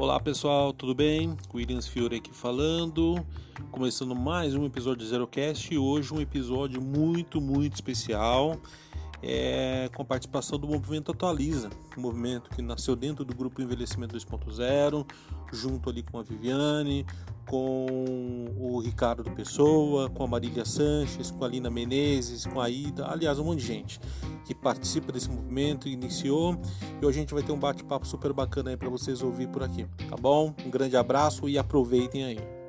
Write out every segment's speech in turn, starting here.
Olá pessoal, tudo bem? Williams Fiore aqui falando, começando mais um episódio de Zerocast e hoje um episódio muito, muito especial é, com a participação do Movimento Atualiza, um movimento que nasceu dentro do grupo Envelhecimento 2.0, junto ali com a Viviane, com o Ricardo Pessoa, com a Marília Sanches, com a Lina Menezes, com a Ida, aliás, um monte de gente que participa desse movimento, iniciou e hoje a gente vai ter um bate-papo super bacana aí para vocês ouvir por aqui, tá bom? Um grande abraço e aproveitem aí.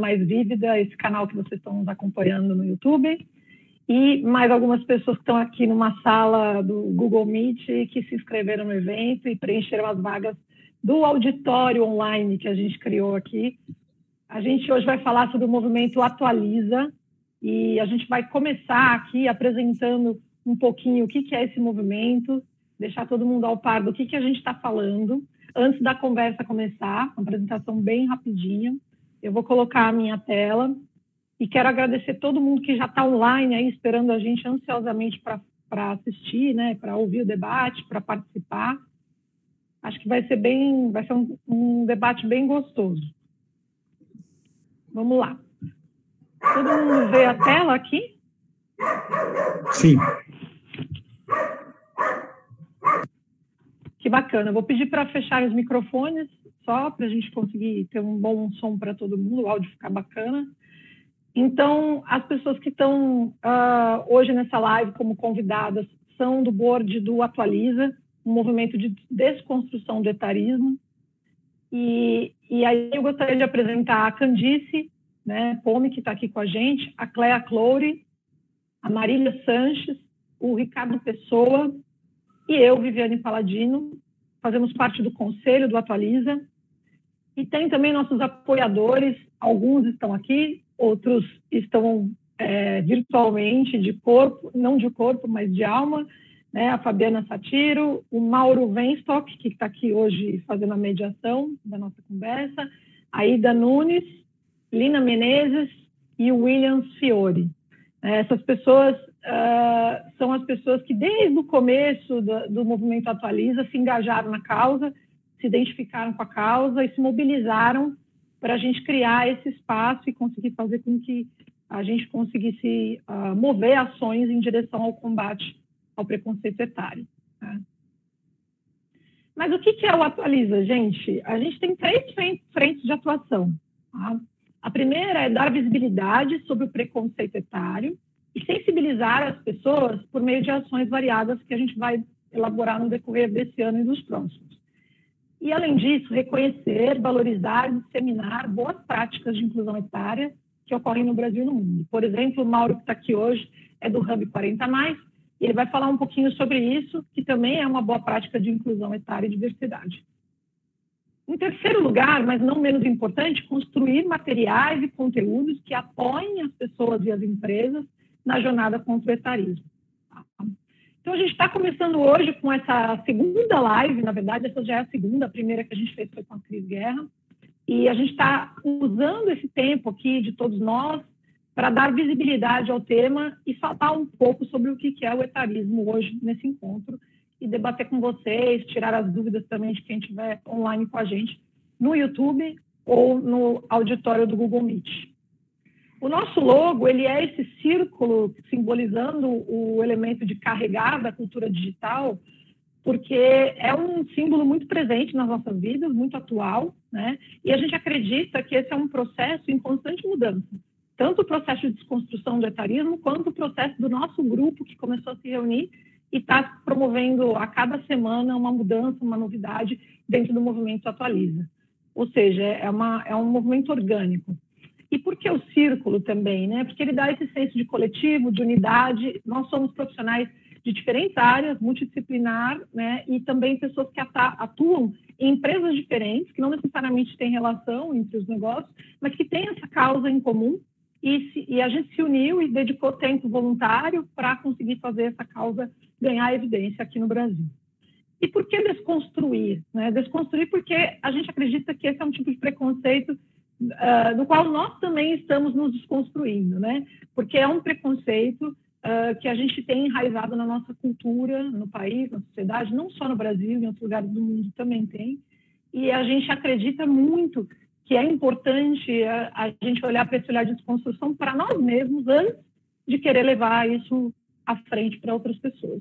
Mais vívida, esse canal que vocês estão nos acompanhando no YouTube, e mais algumas pessoas que estão aqui numa sala do Google Meet que se inscreveram no evento e preencheram as vagas do auditório online que a gente criou aqui. A gente hoje vai falar sobre o movimento Atualiza e a gente vai começar aqui apresentando um pouquinho o que, é esse movimento, deixar todo mundo ao par do que, a gente está falando, antes da conversa começar, uma apresentação bem rapidinha. Eu vou colocar a minha tela e quero agradecer todo mundo que já está online aí esperando a gente ansiosamente para assistir, né, para ouvir o debate, para participar. Acho que vai ser bem, vai ser um, um debate bem gostoso. Vamos lá. Todo mundo vê a tela aqui? Sim. Que bacana. Vou pedir para fechar os microfones só para a gente conseguir ter um bom som para todo mundo, o áudio ficar bacana. Então, as pessoas que estão uh, hoje nessa live como convidadas são do board do Atualiza, um movimento de desconstrução do etarismo. E, e aí eu gostaria de apresentar a Candice, né, Pome, que está aqui com a gente, a Clea Cloure, a Marília Sanches, o Ricardo Pessoa e eu, Viviane Paladino, fazemos parte do conselho do Atualiza. E tem também nossos apoiadores, alguns estão aqui, outros estão é, virtualmente de corpo, não de corpo, mas de alma, né? a Fabiana Satiro, o Mauro Venstock, que está aqui hoje fazendo a mediação da nossa conversa, a Ida Nunes, Lina Menezes e o Williams Fiore. É, essas pessoas uh, são as pessoas que, desde o começo do, do movimento Atualiza, se engajaram na causa, se identificaram com a causa e se mobilizaram para a gente criar esse espaço e conseguir fazer com que a gente conseguisse uh, mover ações em direção ao combate ao preconceito etário. Né? Mas o que, que é o Atualiza, gente? A gente tem três frentes de atuação. Tá? A primeira é dar visibilidade sobre o preconceito etário e sensibilizar as pessoas por meio de ações variadas que a gente vai elaborar no decorrer desse ano e dos próximos. E, além disso, reconhecer, valorizar disseminar boas práticas de inclusão etária que ocorrem no Brasil e no mundo. Por exemplo, o Mauro, que está aqui hoje, é do Hub 40 Mais, e ele vai falar um pouquinho sobre isso, que também é uma boa prática de inclusão etária e diversidade. Em terceiro lugar, mas não menos importante, construir materiais e conteúdos que apoiem as pessoas e as empresas na jornada contra o etarismo. Então, a gente está começando hoje com essa segunda live, na verdade, essa já é a segunda, a primeira que a gente fez foi com a Cris Guerra, e a gente está usando esse tempo aqui de todos nós para dar visibilidade ao tema e falar um pouco sobre o que é o etarismo hoje nesse encontro e debater com vocês, tirar as dúvidas também de quem estiver online com a gente no YouTube ou no auditório do Google Meet. O nosso logo, ele é esse círculo simbolizando o elemento de carregar da cultura digital, porque é um símbolo muito presente nas nossas vidas, muito atual, né? E a gente acredita que esse é um processo em constante mudança. Tanto o processo de desconstrução do etarismo, quanto o processo do nosso grupo que começou a se reunir e está promovendo a cada semana uma mudança, uma novidade dentro do movimento Atualiza. Ou seja, é, uma, é um movimento orgânico. E por que o círculo também? Né? Porque ele dá esse senso de coletivo, de unidade. Nós somos profissionais de diferentes áreas, multidisciplinar, né? e também pessoas que atuam em empresas diferentes, que não necessariamente têm relação entre os negócios, mas que têm essa causa em comum. E, se, e a gente se uniu e dedicou tempo voluntário para conseguir fazer essa causa ganhar evidência aqui no Brasil. E por que desconstruir? Né? Desconstruir porque a gente acredita que esse é um tipo de preconceito uh, no qual nós também estamos nos desconstruindo, né? Porque é um preconceito uh, que a gente tem enraizado na nossa cultura, no país, na sociedade, não só no Brasil, em outros lugares do mundo também tem. E a gente acredita muito que é importante a, a gente olhar para esse olhar de desconstrução para nós mesmos antes de querer levar isso à frente para outras pessoas.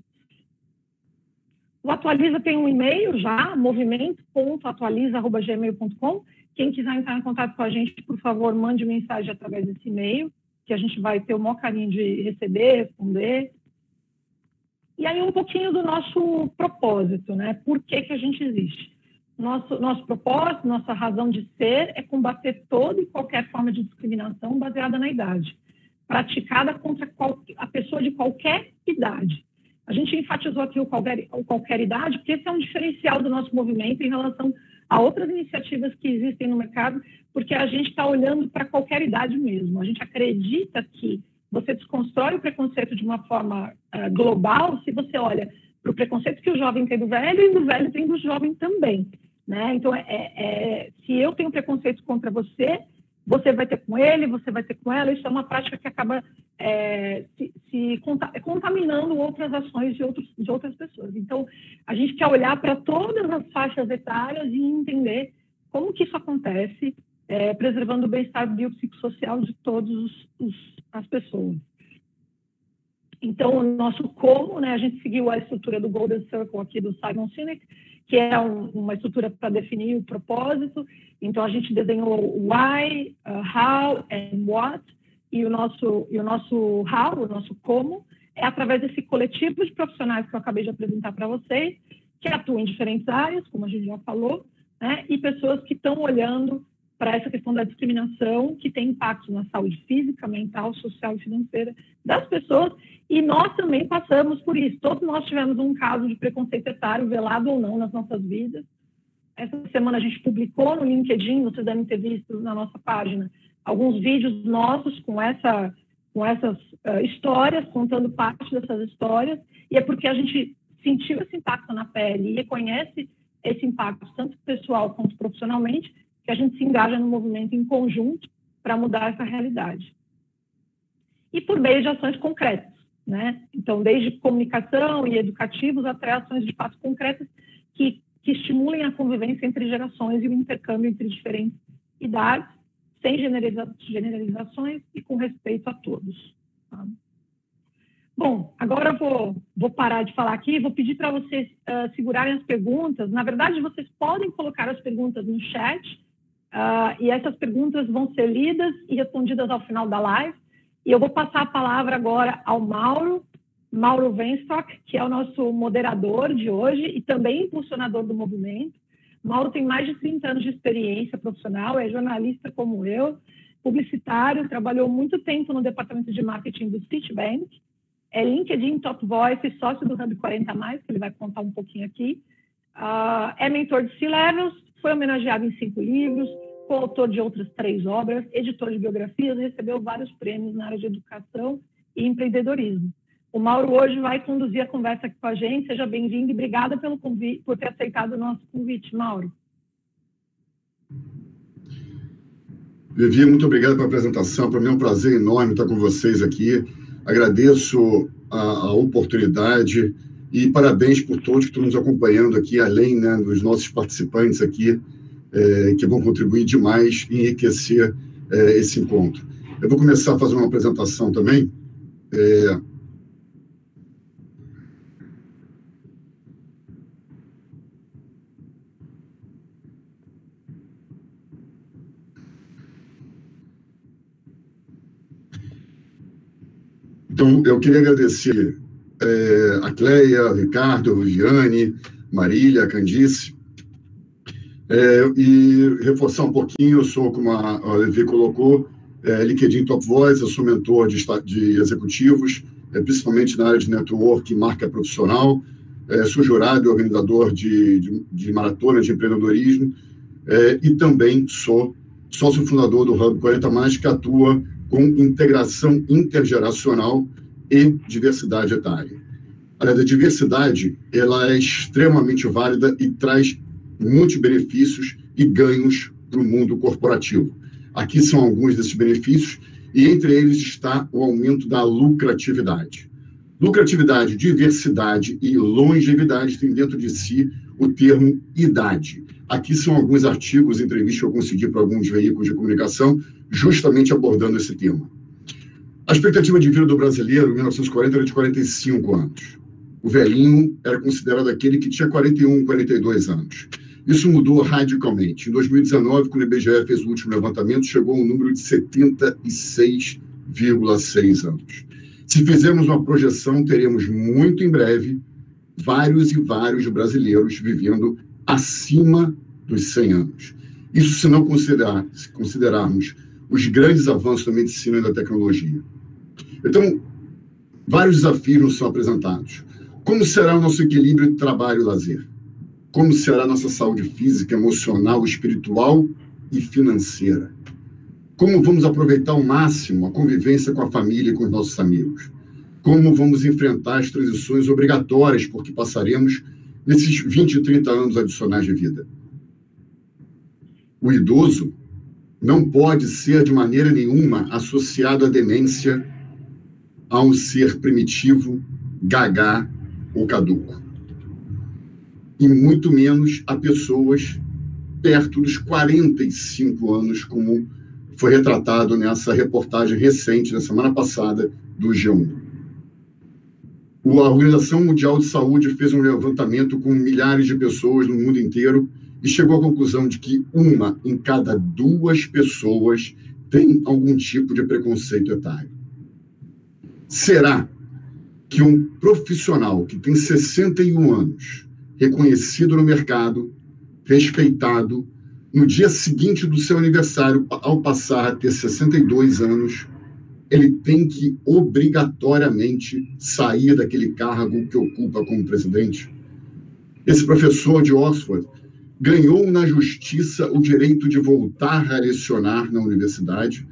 O Atualiza tem um e-mail já, movimento.atualiza.gmail.com. Quem quiser entrar em contato com a gente, por favor, mande mensagem através desse e-mail, que a gente vai ter o maior carinho de receber, responder. E aí um pouquinho do nosso propósito, né? Por que, que a gente existe? Nosso, nosso propósito, nossa razão de ser é combater toda e qualquer forma de discriminação baseada na idade, praticada contra qual, a pessoa de qualquer idade. A gente enfatizou aqui o qualquer, o qualquer idade, porque esse é um diferencial do nosso movimento em relação a outras iniciativas que existem no mercado, porque a gente está olhando para qualquer idade mesmo. A gente acredita que você desconstrói o preconceito de uma forma uh, global se você olha para o preconceito que o jovem tem do velho e o velho tem do jovem também. Né? Então, é, é, se eu tenho preconceito contra você, você vai ter com ele, você vai ter com ela. Isso é uma prática que acaba é, se contaminando outras ações de, outros, de outras pessoas. Então, a gente quer olhar para todas as faixas etárias e entender como que isso acontece, é, preservando o bem-estar biopsicossocial de todas as pessoas. Então, o nosso como, né, a gente seguiu a estrutura do Golden Circle aqui do Simon Sinek, que é um, uma estrutura para definir o propósito. Então, a gente desenhou why, uh, how and what, e o nosso, e o nosso how, o nosso como, é através desse coletivo de profissionais que eu acabei de apresentar para vocês, que atuam em diferentes áreas, como a gente já falou, né, e pessoas que estão olhando para essa questão da discriminação que tem impacto na saúde física, mental, social e financeira das pessoas. E nós também passamos por isso. Todos nós tivemos um caso de preconceito etário, velado ou não, nas nossas vidas. Essa semana a gente publicou no LinkedIn, vocês devem ter visto na nossa página, alguns vídeos nossos com, essa, com essas uh, histórias, contando parte dessas histórias. E é porque a gente sentiu esse impacto na pele e reconhece esse impacto, tanto pessoal quanto profissionalmente, que a gente se engaja no movimento em conjunto para mudar essa realidade. E por meio de ações concretas, né? Então, desde comunicação e educativos até ações de fato concretas que, que estimulem a convivência entre gerações e o intercâmbio entre diferentes idades, sem generaliza generalizações e com respeito a todos. Tá? Bom, agora eu vou, vou parar de falar aqui, vou pedir para vocês uh, segurarem as perguntas. Na verdade, vocês podem colocar as perguntas no chat, Uh, e essas perguntas vão ser lidas e respondidas ao final da live. E eu vou passar a palavra agora ao Mauro, Mauro Venstock, que é o nosso moderador de hoje e também impulsionador do movimento. Mauro tem mais de 30 anos de experiência profissional, é jornalista como eu, publicitário, trabalhou muito tempo no departamento de marketing do Citibank, é LinkedIn Top Voice, sócio do Hub 40+, que ele vai contar um pouquinho aqui. Uh, é mentor de C-Levels, foi homenageado em cinco livros, coautor de outras três obras, editor de biografias recebeu vários prêmios na área de educação e empreendedorismo. O Mauro hoje vai conduzir a conversa aqui com a gente. Seja bem-vindo e obrigada pelo convite, por ter aceitado o nosso convite, Mauro. Vivi, muito obrigado pela apresentação. Para mim é um prazer enorme estar com vocês aqui. Agradeço a, a oportunidade e parabéns por todos que estão nos acompanhando aqui, além né, dos nossos participantes aqui, é, que vão contribuir demais e enriquecer é, esse encontro. Eu vou começar a fazer uma apresentação também. É, Então, eu queria agradecer é, a Cleia, Ricardo, Viviane, Marília, Candice, é, e reforçar um pouquinho, eu sou, como a, Levi colocou, é, LinkedIn Top Voice, eu sou mentor de, de executivos, é, principalmente na área de network e marca profissional, é, sou jurado e organizador de, de, de maratona de empreendedorismo, é, e também sou sócio fundador do Hub 40 Mais, que atua com integração intergeracional e diversidade etária. A diversidade ela é extremamente válida e traz muitos benefícios e ganhos para o mundo corporativo. Aqui são alguns desses benefícios e entre eles está o aumento da lucratividade. Lucratividade, diversidade e longevidade têm dentro de si o termo idade. Aqui são alguns artigos, entrevistas que eu consegui para alguns veículos de comunicação, justamente abordando esse tema. A expectativa de vida do brasileiro em 1940 era de 45 anos. O velhinho era considerado aquele que tinha 41, 42 anos. Isso mudou radicalmente. Em 2019, quando o IBGE fez o último levantamento, chegou a um número de 76,6 anos. Se fizermos uma projeção, teremos muito em breve vários e vários brasileiros vivendo acima dos 100 anos. Isso se não considerar, se considerarmos os grandes avanços da medicina e da tecnologia. Então, vários desafios nos são apresentados. Como será o nosso equilíbrio trabalho e lazer? Como será a nossa saúde física, emocional, espiritual e financeira? Como vamos aproveitar ao máximo a convivência com a família e com os nossos amigos? Como vamos enfrentar as transições obrigatórias porque passaremos nesses 20, 30 anos adicionais de vida? O idoso não pode ser de maneira nenhuma associado à demência a um ser primitivo, gagá ou caduco. E muito menos a pessoas perto dos 45 anos, como foi retratado nessa reportagem recente, na semana passada, do G1. A Organização Mundial de Saúde fez um levantamento com milhares de pessoas no mundo inteiro e chegou à conclusão de que uma em cada duas pessoas tem algum tipo de preconceito etário. Será que um profissional que tem 61 anos, reconhecido no mercado, respeitado, no dia seguinte do seu aniversário, ao passar a ter 62 anos, ele tem que obrigatoriamente sair daquele cargo que ocupa como presidente? Esse professor de Oxford ganhou na justiça o direito de voltar a lecionar na universidade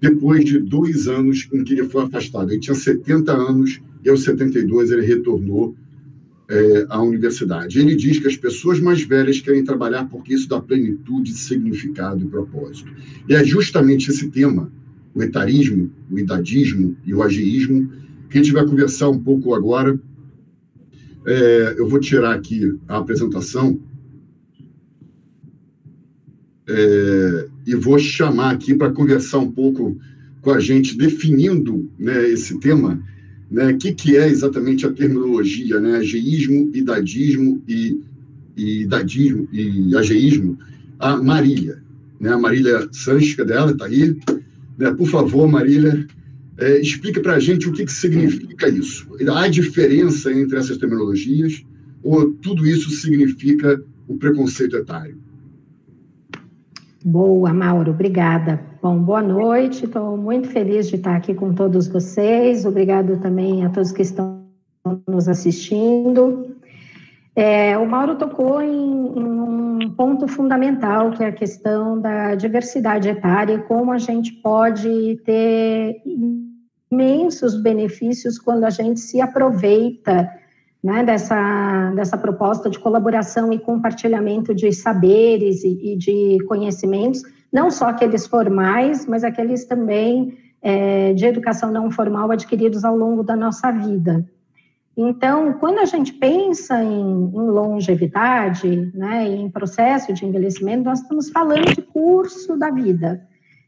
depois de dois anos em que ele foi afastado. Ele tinha 70 anos e aos 72 ele retornou é, à universidade. Ele diz que as pessoas mais velhas querem trabalhar porque isso dá plenitude, significado e propósito. E é justamente esse tema, o etarismo, o idadismo e o ageísmo, que a gente vai conversar um pouco agora. É, eu vou tirar aqui a apresentação é, e vou chamar aqui para conversar um pouco com a gente, definindo né, esse tema, né, o que, que é exatamente a terminologia, né, ageísmo, idadismo e, e idadismo e ageísmo, a Marília. Né, a Marília Sanches, é dela, está aí. Né, por favor, Marília, é, explica para a gente o que, que significa isso. Há diferença entre essas terminologias ou tudo isso significa o preconceito etário? Boa, Mauro, obrigada. Bom, boa noite, estou muito feliz de estar aqui com todos vocês. Obrigado também a todos que estão nos assistindo. É, o Mauro tocou em, em, um ponto fundamental, que é a questão da diversidade etária e como a gente pode ter imensos benefícios quando a gente se aproveita né, dessa, dessa proposta de colaboração e compartilhamento de saberes e, e de conhecimentos, não só aqueles formais, mas aqueles também é, de educação não formal adquiridos ao longo da nossa vida. Então, quando a gente pensa em, em longevidade, né, em processo de envelhecimento, nós estamos falando de curso da vida.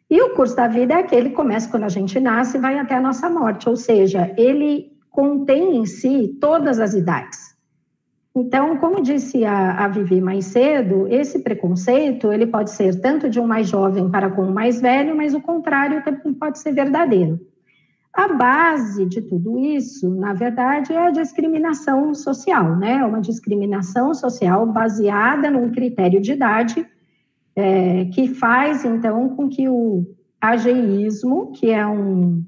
E o curso da vida é aquele que começa quando a gente nasce e vai até a nossa morte, ou seja, ele contém em si todas as idades. Então, como disse a, a Vivi mais cedo, esse preconceito ele pode ser tanto de um mais jovem para com um mais velho, mas o contrário também pode ser verdadeiro. A base de tudo isso, na verdade, é a discriminação social, né? Uma discriminação social baseada num critério de idade é, que faz, então, com que o ageísmo, que é um,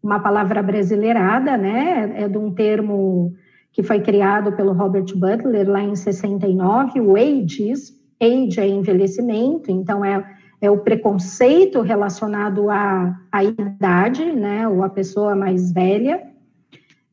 uma palavra brasileirada, né? É de um termo que foi criado pelo Robert Butler lá em 69, o ageism, age é envelhecimento, então é, é o preconceito relacionado à, à idade, né, ou à pessoa mais velha,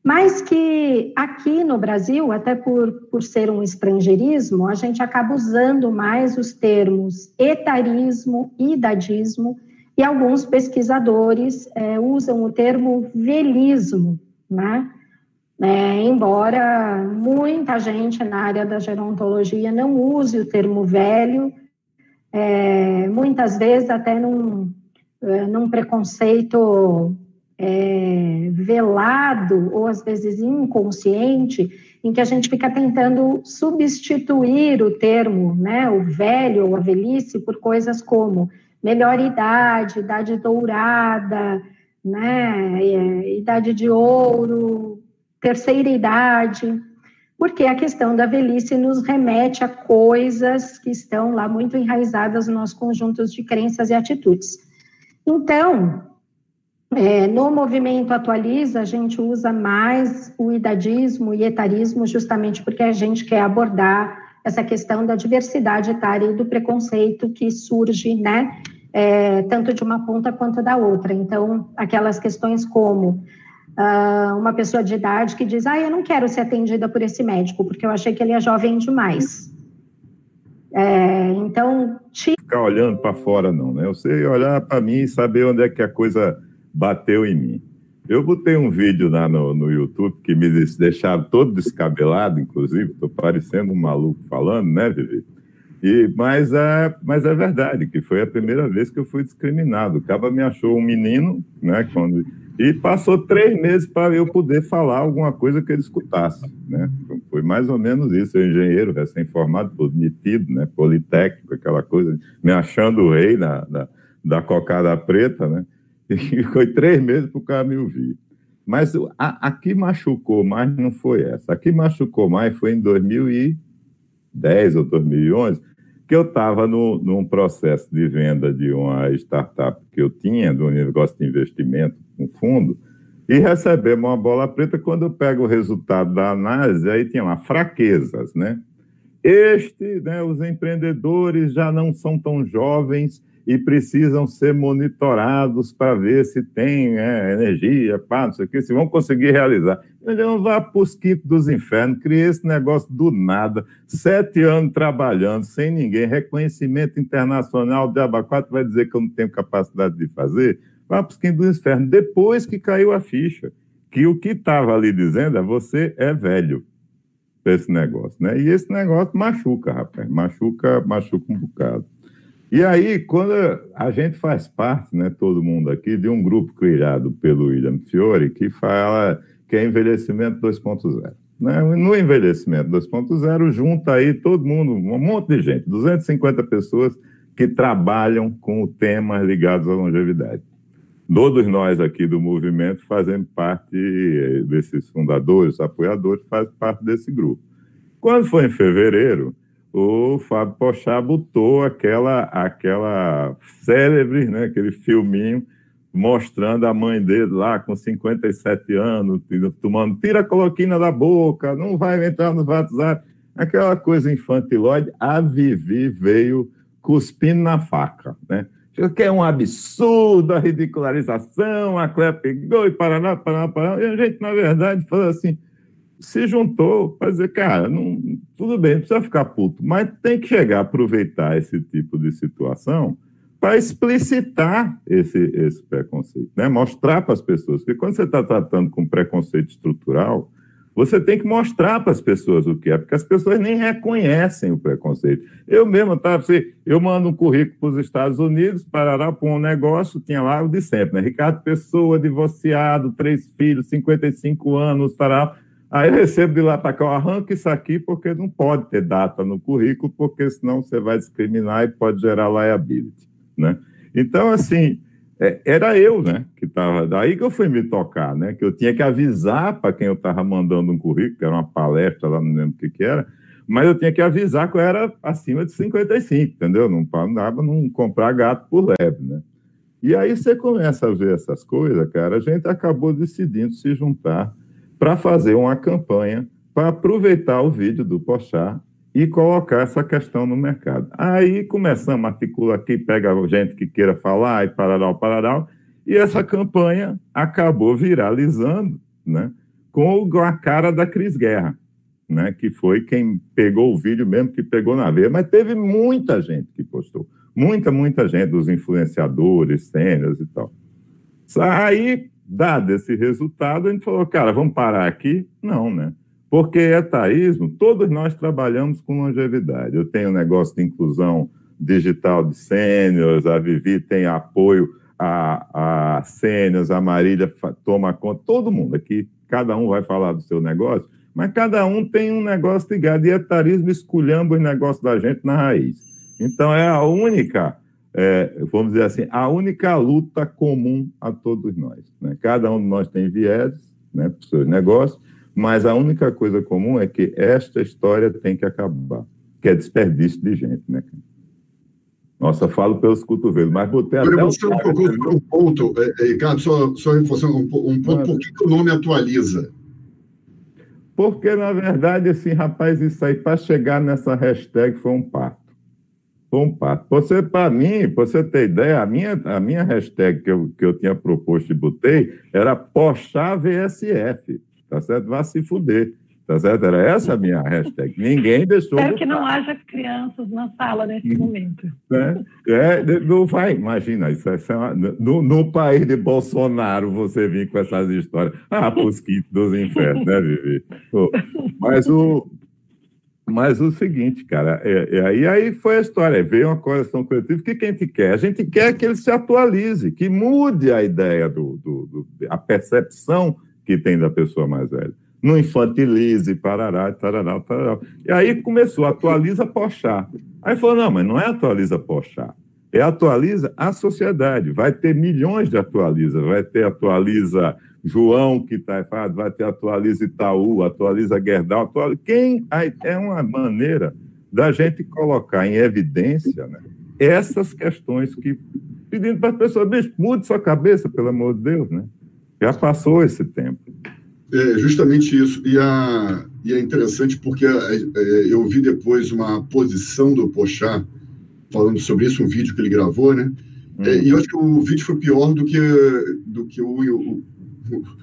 mas que aqui no Brasil, até por, por ser um estrangeirismo, a gente acaba usando mais os termos etarismo, idadismo, e alguns pesquisadores é, usam o termo velismo, né? É, embora muita gente na área da gerontologia não use o termo velho, é, muitas vezes até num, é, num preconceito é, velado ou às vezes inconsciente, em que a gente fica tentando substituir o termo, né, o velho ou a velhice, por coisas como melhor idade, idade dourada, né, é, idade de ouro, terceira idade, porque a questão da velhice nos remete a coisas que estão lá muito enraizadas nos conjuntos de crenças e atitudes. Então, é, no movimento Atualiza, a gente usa mais o idadismo e etarismo justamente porque a gente quer abordar essa questão da diversidade etária e do preconceito que surge, né, é, tanto de uma ponta quanto da outra. Então, aquelas questões como uh, uma pessoa de idade que diz: Ah, eu não quero ser atendida por esse médico, porque eu achei que ele é jovem demais. É, então. Te... Ficar olhando para fora, não, né? Eu sei olhar para mim e saber onde é que a coisa bateu em mim. Eu botei um vídeo lá no, no YouTube que me deixaram todo descabelado, inclusive, estou parecendo um maluco falando, né, Vivi? E, mas, é, mas é verdade que foi a primeira vez que eu fui discriminado. O Caba me achou um menino, né, quando e passou três meses para eu poder falar alguma coisa que ele escutasse. Né? Foi mais ou menos isso. Eu, engenheiro, recém-formado, metido, né? politécnico, aquela coisa, me achando o rei da, da, da cocada preta. Né? E foi três meses para o cara me ouvir. Mas a, a que machucou mais não foi essa. A que machucou mais foi em 2010 ou 2011, que eu estava num processo de venda de uma startup que eu tinha, de um negócio de investimento com fundo, e recebemos uma bola preta quando eu pego o resultado da análise, aí tinha lá, fraquezas, né? Este, né, os empreendedores já não são tão jovens e precisam ser monitorados para ver se tem é, energia, pá, não sei o que, se vão conseguir realizar. Então, vá para os quintos dos infernos, criei esse negócio do nada, sete anos trabalhando, sem ninguém, reconhecimento internacional de abacate vai dizer que eu não tenho capacidade de fazer? Vá para os quintos dos infernos, depois que caiu a ficha, que o que estava ali dizendo é você é velho esse negócio, né? E esse negócio machuca, rapaz, machuca, machuca um bocado. E aí, quando a gente faz parte, né, todo mundo aqui, de um grupo criado pelo William Fiore, que fala que é envelhecimento 2.0. Né? No envelhecimento 2.0, junta aí todo mundo, um monte de gente, 250 pessoas que trabalham com o tema ligados à longevidade. Todos nós aqui do movimento fazemos parte desses fundadores, apoiadores, fazem parte desse grupo. Quando foi em fevereiro, o Fábio Pochá botou aquela, aquela célebre, né, aquele filminho mostrando a mãe dele lá com 57 anos, tomando, tira a coloquina da boca, não vai entrar no WhatsApp, aquela coisa infantilóide. A Vivi veio cuspindo na faca, né? Que é um absurdo a ridicularização, a Clé pegou e paraná, paraná, paraná. E a gente, na verdade, falou assim: se juntou para dizer, cara, não, tudo bem, não precisa ficar puto, mas tem que chegar a aproveitar esse tipo de situação para explicitar esse, esse preconceito, né? mostrar para as pessoas. Porque quando você está tratando com preconceito estrutural, você tem que mostrar para as pessoas o que é, porque as pessoas nem reconhecem o preconceito. Eu mesmo, tá, assim, eu mando um currículo para os Estados Unidos, para para um negócio, tinha lá o de sempre, né? Ricardo Pessoa, divorciado, três filhos, 55 anos, tará. Aí recebo de lá para cá, eu arranco isso aqui, porque não pode ter data no currículo, porque senão você vai discriminar e pode gerar liability, né? Então, assim, é, era eu, né, que estava. Daí que eu fui me tocar, né, que eu tinha que avisar para quem eu estava mandando um currículo, que era uma palestra lá, não lembro o que, que era, mas eu tinha que avisar que eu era acima de 55, entendeu? Não dava não comprar gato por leve, né? E aí você começa a ver essas coisas, cara. A gente acabou decidindo se juntar para fazer uma campanha para aproveitar o vídeo do Pochá e colocar essa questão no mercado. Aí começamos a articular aqui, pega gente que queira falar e parará, parará, e essa campanha acabou viralizando, né, com a cara da Cris Guerra, né, que foi quem pegou o vídeo mesmo, que pegou na veia, mas teve muita gente que postou, muita, muita gente, dos influenciadores, cenas e tal. Aí, dado esse resultado, a gente falou, cara, vamos parar aqui? Não, né? Porque etaísmo, todos nós trabalhamos com longevidade. Eu tenho um negócio de inclusão digital de sêniores, a Vivi tem apoio a, a sêniores, a Marília toma conta, todo mundo aqui, cada um vai falar do seu negócio, mas cada um tem um negócio ligado, e etarismo esculhamba o negócio da gente na raiz. Então, é a única, é, vamos dizer assim, a única luta comum a todos nós. Né? Cada um de nós tem viés né, para os seus negócios, mas a única coisa comum é que esta história tem que acabar, que é desperdício de gente, né? Nossa, falo pelos cotovelos, mas botei até... Você um, pouco, um ponto, é, é, Ricardo, só, só reforçando um, um ponto, por que, que o nome atualiza? Porque, na verdade, assim, rapaz, isso aí, para chegar nessa hashtag foi um parto. Foi um. Você, para mim, para você ter ideia, a minha, a minha hashtag que eu, que eu tinha proposto e botei era Pochá VSF tá certo? Vá se fuder, tá certo? Era essa a minha hashtag. Ninguém deixou. Espero que não haja crianças na sala nesse hum. momento. É, é, não vai, imagina, isso, isso é uma, no, no, país de Bolsonaro você vir com essas histórias. Ah, pros quintos dos infernos, né, Vivi? Mas o, mas o seguinte, cara, é, é, e aí foi a história, veio uma correção coletiva, o que, que a gente quer? A gente quer que ele se atualize, que mude a ideia, do, do, do a percepção que tem da pessoa mais velha. Não infantilize, parará, tarará, tarará. E aí começou, atualiza Pochá. Aí falou, não, mas não é atualiza Pochá. É atualiza a sociedade. Vai ter milhões de atualiza. Vai ter atualiza João, que está errado, vai ter atualiza Itaú, atualiza Gerdau. Atualiza... Quem... É uma maneira da gente colocar em evidência né, essas questões que... Pedindo para as pessoas, bicho, mude sua cabeça, pelo amor de Deus, né? Já passou esse tempo. É justamente isso. E, a, e é interessante porque é, é, eu vi depois uma posição do Pochá falando sobre isso, um vídeo que ele gravou, né? Hum. É, e eu acho que o vídeo foi pior do que, do que o, o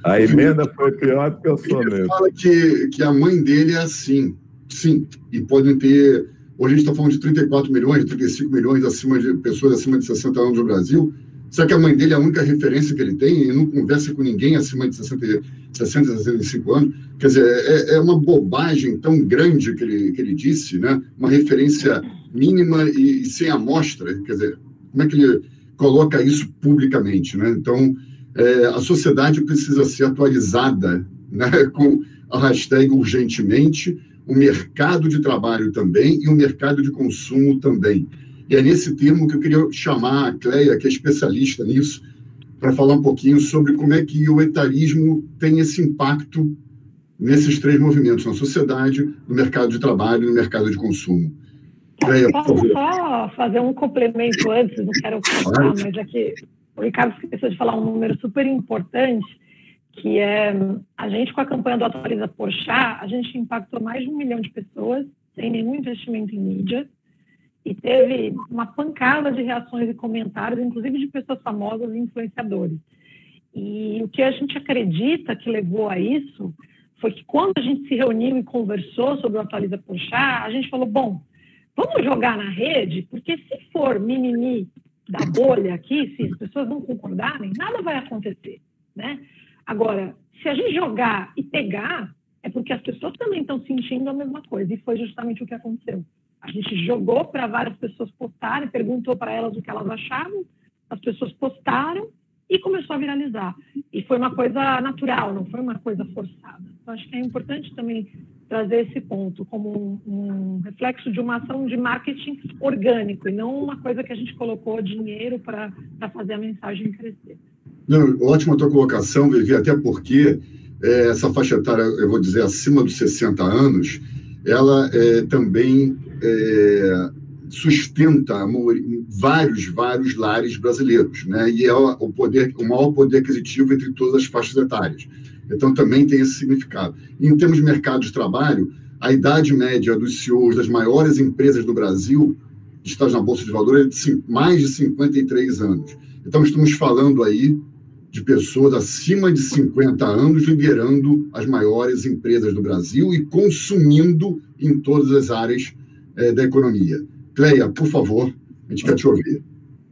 a emenda foi pior do que o soneto. Ele fala que, que a mãe dele é assim, sim, e podem ter. Hoje a gente está falando de 34 milhões, 35 milhões acima de pessoas acima de 60 anos no Brasil. Será que a mãe dele é a única referência que ele tem e não conversa com ninguém acima de 60, 60 65 anos? Quer dizer, é, é, uma bobagem tão grande que ele, que ele disse, né? uma referência mínima e, e, sem amostra. Quer dizer, como é que ele coloca isso publicamente? Né? Então, é, a sociedade precisa ser atualizada né? com a hashtag urgentemente, o mercado de trabalho também e o mercado de consumo também. E é nesse termo que eu queria chamar a Cleia, que é especialista nisso, para falar um pouquinho sobre como é que o etarismo tem esse impacto nesses três movimentos, na sociedade, no mercado de trabalho e no mercado de consumo. Cleia, Posso só fazer um complemento antes, não quero passar, mas é que o Ricardo esqueceu de falar um número super importante, que é a gente com a campanha do Atualiza Porchat, a gente impactou mais de um milhão de pessoas sem nenhum investimento em mídia, e teve uma pancada de reações e comentários, inclusive de pessoas famosas e influenciadores. E o que a gente acredita que levou a isso foi que quando a gente se reuniu e conversou sobre o Atualiza Puxar, a gente falou, bom, vamos jogar na rede, porque se for mimimi da bolha aqui, se as pessoas não concordarem, nada vai acontecer, né? Agora, se a gente jogar e pegar, é porque as pessoas também estão sentindo a mesma coisa, e foi justamente o que aconteceu. A gente jogou para várias pessoas postarem, perguntou para elas o que elas achavam, as pessoas postaram e começou a viralizar. E foi uma coisa natural, não foi uma coisa forçada. Então, acho que é importante também trazer esse ponto como um, um reflexo de uma ação de marketing orgânico e não uma coisa que a gente colocou dinheiro para fazer a mensagem crescer. Não, ótima tua colocação, Vivi, até porque é, essa faixa etária, eu vou dizer, acima dos 60 anos, ela é, também é, sustenta vários, vários lares brasileiros, né? E é o poder, o maior poder aquisitivo entre todas as faixas etárias. Então também tem esse significado. E, em termos de mercado de trabalho, a idade média dos CEOs das maiores empresas do Brasil, listadas na bolsa de valores, é de mais de 53 anos. Então estamos falando aí de pessoas acima de 50 anos liderando as maiores empresas do Brasil e consumindo em todas as áreas é, da economia. Cleia, por favor, a gente quer te ouvir.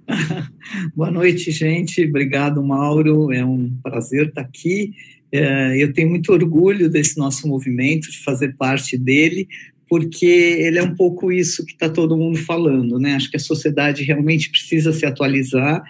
Boa noite, gente. Obrigado, Mauro. É um prazer estar aqui. É, eu tenho muito orgulho desse nosso movimento, de fazer parte dele, porque ele é um pouco isso que está todo mundo falando, né? Acho que a sociedade realmente precisa se atualizar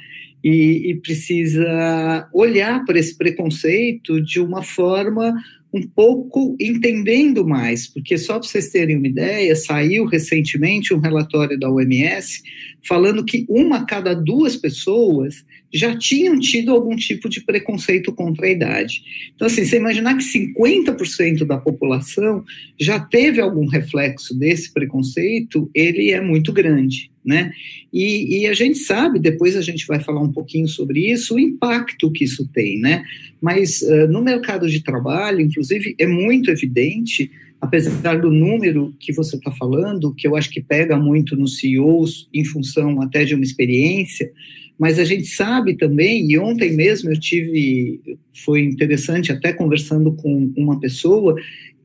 e, e precisa olhar para esse preconceito de uma forma um pouco entendendo mais, porque só para vocês terem uma ideia, saiu recentemente um relatório da OMS falando que uma cada duas pessoas já tinham tido algum tipo de preconceito contra a idade. Então, assim, você imaginar que 50% da população já teve algum reflexo desse preconceito, ele é muito grande, né? E, e, a gente sabe, depois a gente vai falar um pouquinho sobre isso, o impacto que isso tem, né? Mas uh, no mercado de trabalho, inclusive, é muito evidente apesar do número que você está falando, que eu acho que pega muito nos CEOs em função até de uma experiência, mas a gente sabe também, e ontem mesmo eu tive, foi interessante até conversando com uma pessoa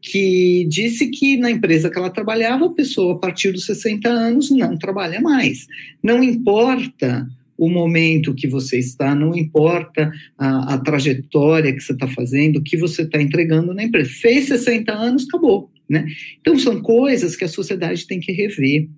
que disse que na empresa que ela trabalhava, a pessoa a partir dos 60 anos não trabalha mais. Não importa o momento que você está, não importa a, a trajetória que você está fazendo, o que você está entregando na empresa. Fez 60 anos, acabou. Né? Então, são coisas que a sociedade tem que rever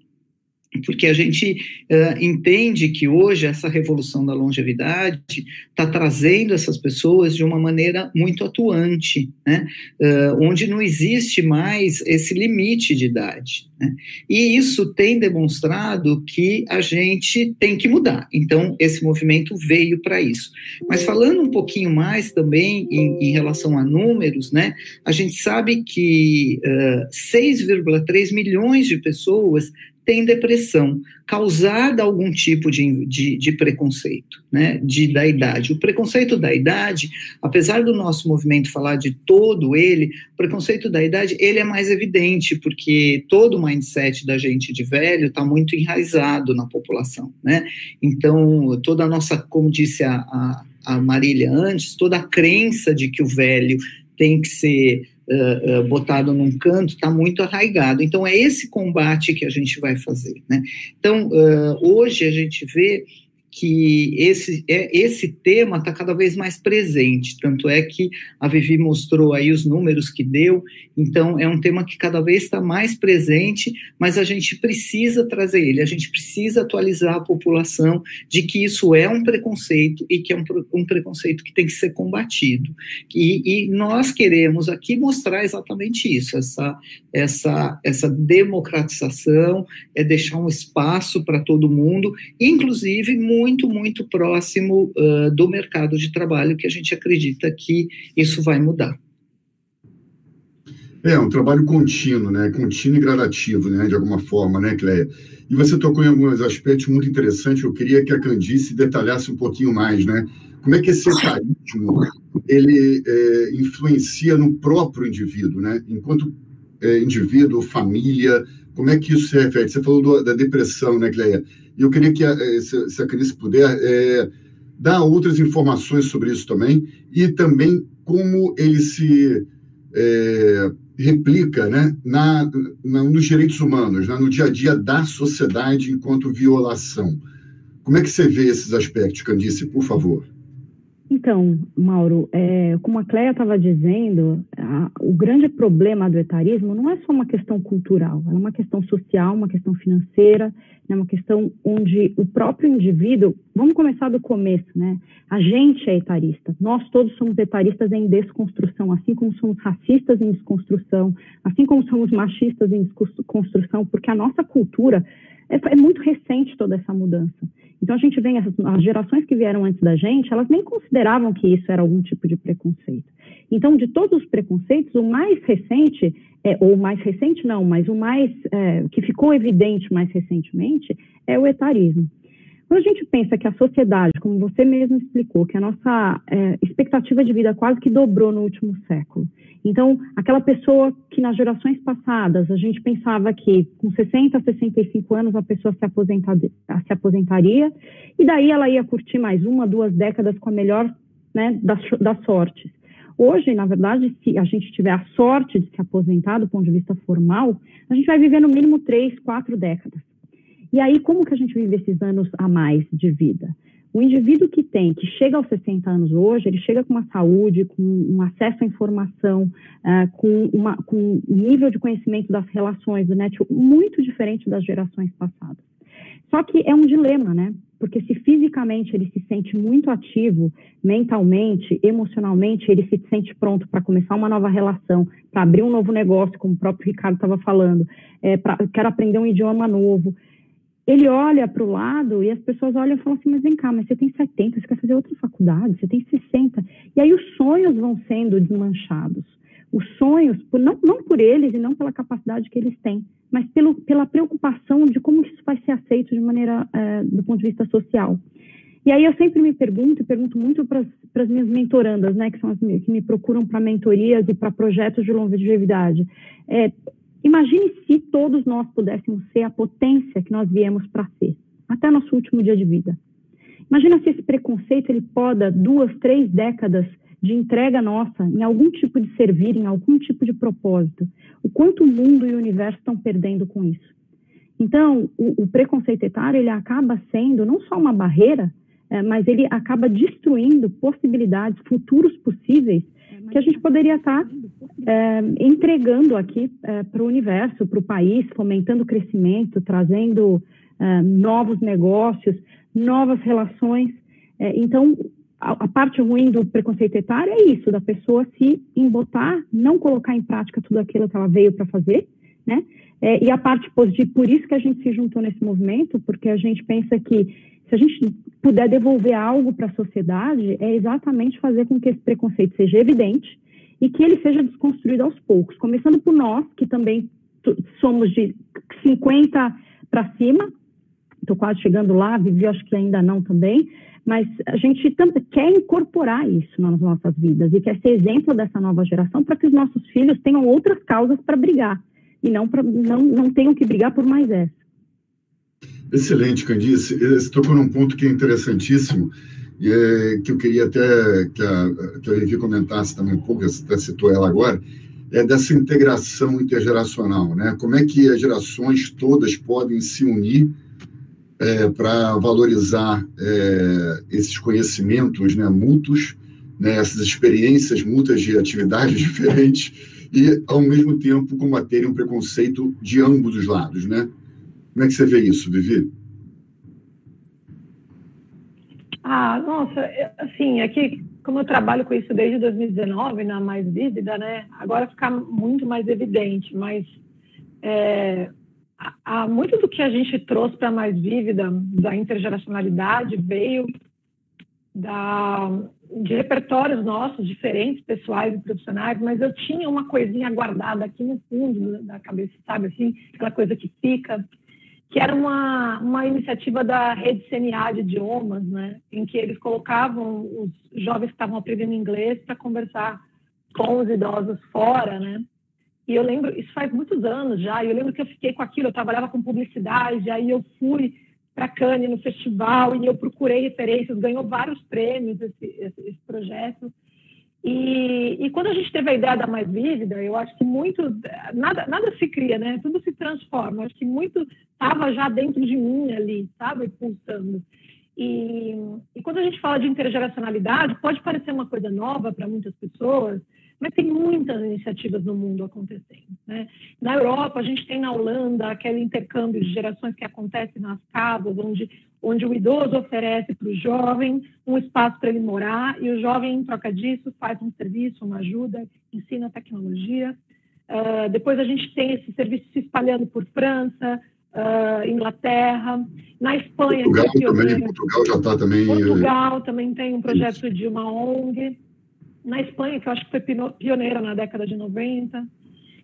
porque a gente uh, entende que hoje essa revolução da longevidade está trazendo essas pessoas de uma maneira muito atuante, né? uh, onde não existe mais esse limite de idade. Né? E isso tem demonstrado que a gente tem que mudar. Então, esse movimento veio para isso. Mas falando um pouquinho mais também em, em, relação a números, né? a gente sabe que uh, 6,3 milhões de pessoas tem depressão causada algum tipo de, de, de, preconceito, né, de, da idade. O preconceito da idade, apesar do nosso movimento falar de todo ele, o preconceito da idade, ele é mais evidente, porque todo o mindset da gente de velho está muito enraizado na população, né, então toda a nossa, como disse a, a, a Marília antes, toda a crença de que o velho tem que ser uh, uh, botado num canto está muito arraigado. Então, é esse combate que a gente vai fazer. Né? Então, uh, hoje a gente vê que esse, é, esse tema está cada vez mais presente, tanto é que a Vivi mostrou aí os números que deu, então é um tema que cada vez está mais presente, mas a gente precisa trazer ele, a gente precisa atualizar a população de que isso é um preconceito e que é um, um preconceito que tem que ser combatido. E, e nós queremos aqui mostrar exatamente isso, essa, essa, essa democratização, é deixar um espaço para todo mundo, inclusive muito, muito próximo uh, do mercado de trabalho, que a gente acredita que isso vai mudar. É, um trabalho contínuo, né? Contínuo e gradativo, né? De alguma forma, né, Cleia? E você tocou em alguns aspectos muito interessantes. Eu queria que a Candice detalhasse um pouquinho mais, né? Como é que esse etarismo ele é, influencia no próprio indivíduo, né? Enquanto é, indivíduo, família, como é que isso se reflete? Você falou do, da depressão, né, Cleia? E eu queria que, a, é, se, se a Cris puder, é, dar outras informações sobre isso também, e também como ele se é, replica né, na, na, nos direitos humanos, né, no dia a dia da sociedade enquanto violação. Como é que você vê esses aspectos, Candice, por favor? Então, Mauro, é, como a Cleia estava dizendo, a, o grande problema do etarismo não é só uma questão cultural, é uma questão social, uma questão financeira, é uma questão onde o próprio indivíduo, vamos começar do começo, né? A gente é etarista, nós todos somos etaristas em desconstrução, assim como somos racistas em desconstrução, assim como somos machistas em desconstrução, porque a nossa cultura é, é muito recente toda essa mudança. Então a gente vê as, as gerações que vieram antes da gente, elas nem consideravam que isso era algum tipo de preconceito. Então, de todos os preconceitos, o mais recente, é, ou mais recente não, mas o mais é, que ficou evidente mais recentemente é o etarismo. Quando a gente pensa que a sociedade, como você mesmo explicou, que a nossa é, expectativa de vida quase que dobrou no último século. Então, aquela pessoa que nas gerações passadas a gente pensava que com 60, 65 anos a pessoa se, se aposentaria, e daí ela ia curtir mais uma, duas décadas com a melhor né, das, das sortes. Hoje, na verdade, se a gente tiver a sorte de se aposentar do ponto de vista formal, a gente vai viver no mínimo três, quatro décadas. E aí, como que a gente vive esses anos a mais de vida? O indivíduo que tem, que chega aos 60 anos hoje, ele chega com uma saúde, com um acesso à informação, uh, com, uma, com um nível de conhecimento das relações do network muito diferente das gerações passadas. Só que é um dilema, né? Porque se fisicamente ele se sente muito ativo, mentalmente, emocionalmente, ele se sente pronto para começar uma nova relação, para abrir um novo negócio, como o próprio Ricardo estava falando, é, pra, quero aprender um idioma novo, ele olha para o lado e as pessoas olham e falam assim, mas vem cá, mas você tem 70, você quer fazer outra faculdade, você tem 60. E aí os sonhos vão sendo desmanchados. Os sonhos, não, não por eles e não pela capacidade que eles têm, mas pelo, pela preocupação de como isso vai ser aceito de maneira, é, do ponto de vista social. E aí eu sempre me pergunto, e pergunto muito para as minhas mentorandas, né, que são as que me procuram para mentorias e para projetos de longevidade. É, Imagine se todos nós pudéssemos ser a potência que nós viemos para ser, até nosso último dia de vida. Imagina se esse preconceito ele poda duas, três décadas de entrega nossa em algum tipo de servir, em algum tipo de propósito. O quanto o mundo e o universo estão perdendo com isso. Então, o, o preconceito etário ele acaba sendo não só uma barreira, é, mas ele acaba destruindo possibilidades, futuros possíveis que a gente poderia estar é, entregando aqui é, para o universo, para o país, fomentando o crescimento, trazendo é, novos negócios, novas relações. É, então, a, parte ruim do preconceito etário é isso, da pessoa se embotar, não colocar em prática tudo aquilo que ela veio para fazer, né? É, e a parte positiva, por isso que a gente se juntou nesse movimento, porque a gente pensa que se a gente puder devolver algo para a sociedade, é exatamente fazer com que esse preconceito seja evidente e que ele seja desconstruído aos poucos, começando por nós, que também somos de 50 para cima, estou quase chegando lá, Vivi acho que ainda não também, mas a gente quer incorporar isso nas nossas vidas e quer ser exemplo dessa nova geração para que os nossos filhos tenham outras causas para brigar e não, pra, não, não tenham que brigar por mais essa. Excelente, Candice. Você tocou num ponto que é interessantíssimo e é, que eu queria até que a, que a Vivi comentasse também um pouco, até citou ela agora, é dessa integração intergeracional, né? Como é que as gerações todas podem se unir é, para valorizar é, esses conhecimentos né, mútuos, né, essas experiências mútuas de atividades diferentes e, ao mesmo tempo, combaterem um preconceito de ambos os lados, né? Como é que você vê isso, Vivi? Ah, nossa, assim, aqui, como eu trabalho com isso desde 2019, na Mais Vívida, né, agora fica muito mais evidente, mas é, muito do que a gente trouxe para Mais Vívida, da intergeracionalidade, veio da, de repertórios nossos, diferentes, pessoais e profissionais, mas eu tinha uma coisinha guardada aqui no fundo da cabeça, sabe, assim, aquela coisa que fica, que era uma, uma iniciativa da Rede CNA de idiomas, né, em que eles colocavam os jovens que estavam aprendendo inglês para conversar com os idosos fora, né? E eu lembro, isso faz muitos anos já, e eu lembro que eu fiquei com aquilo, eu trabalhava com publicidade, aí eu fui para Cannes no festival e eu procurei referências, ganhou vários prêmios esse, esse, esse projeto. E, e, quando a gente teve a ideia da mais vívida, eu acho que muito nada, nada se cria, né? Tudo se transforma. Acho que muito estava já dentro de mim ali, sabe, pulsando. E, e, quando a gente fala de intergeracionalidade, pode parecer uma coisa nova para muitas pessoas, mas tem muitas iniciativas no mundo acontecendo. Né? Na Europa, a gente tem na Holanda aquele intercâmbio de gerações que acontece nas casas, onde, onde o idoso oferece para o jovem um espaço para ele morar, e o jovem, em troca disso, faz um serviço, uma ajuda, ensina tecnologia. Uh, depois a gente tem esse serviço se espalhando por França, uh, Inglaterra, na Espanha. Portugal também, Portugal já está também. Portugal também tem um projeto Isso. de uma ONG. Na Espanha, que eu acho que foi pioneira na década de 90.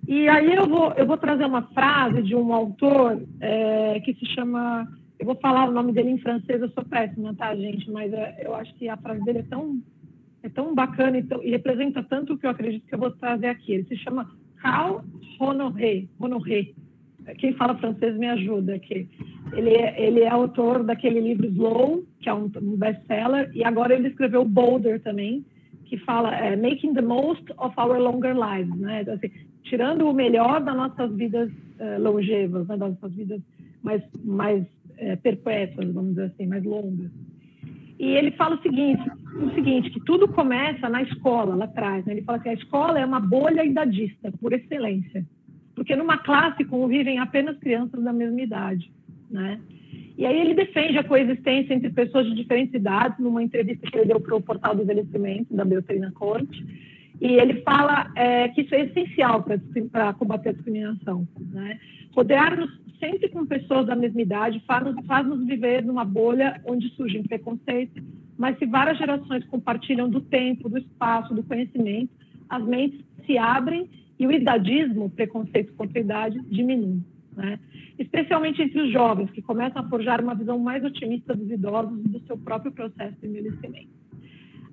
E aí eu vou, eu vou trazer uma frase de um autor é, que se chama. Eu vou falar o nome dele em francês, eu sou péssima, tá, gente? Mas é, eu acho que a frase dele é tão, é tão bacana e, tão, e representa tanto o que eu acredito que eu vou trazer aqui. Ele se chama Carl Honoré. Honoré quem fala francês me ajuda aqui. Ele é, ele é autor daquele livro Slow, que é um, um best-seller, e agora ele escreveu Boulder também, que fala é, Making the Most of Our Longer Lives, né? Então, assim, tirando o melhor das nossas vidas uh, longevas, né? das nossas vidas mais, mais uh, perpétuas, vamos dizer assim, mais longas. E ele fala o seguinte, o seguinte, que tudo começa na escola, lá atrás. Né? Ele fala que a escola é uma bolha idadista, por excelência porque numa classe convivem apenas crianças da mesma idade, né? E aí ele defende a coexistência entre pessoas de diferentes idades, numa entrevista que ele deu para o Portal do Envelhecimento, da Beltrina Corte, e ele fala é, que isso é essencial para combater a discriminação. Né? Rodear-nos sempre com pessoas da mesma idade faz-nos faz viver numa bolha onde surgem preconceitos, mas se várias gerações compartilham do tempo, do espaço, do conhecimento, as mentes se abrem e o idadismo, preconceito contra a idade, diminui. Né? Especialmente entre os jovens, que começam a forjar uma visão mais otimista dos idosos e do seu próprio processo de envelhecimento.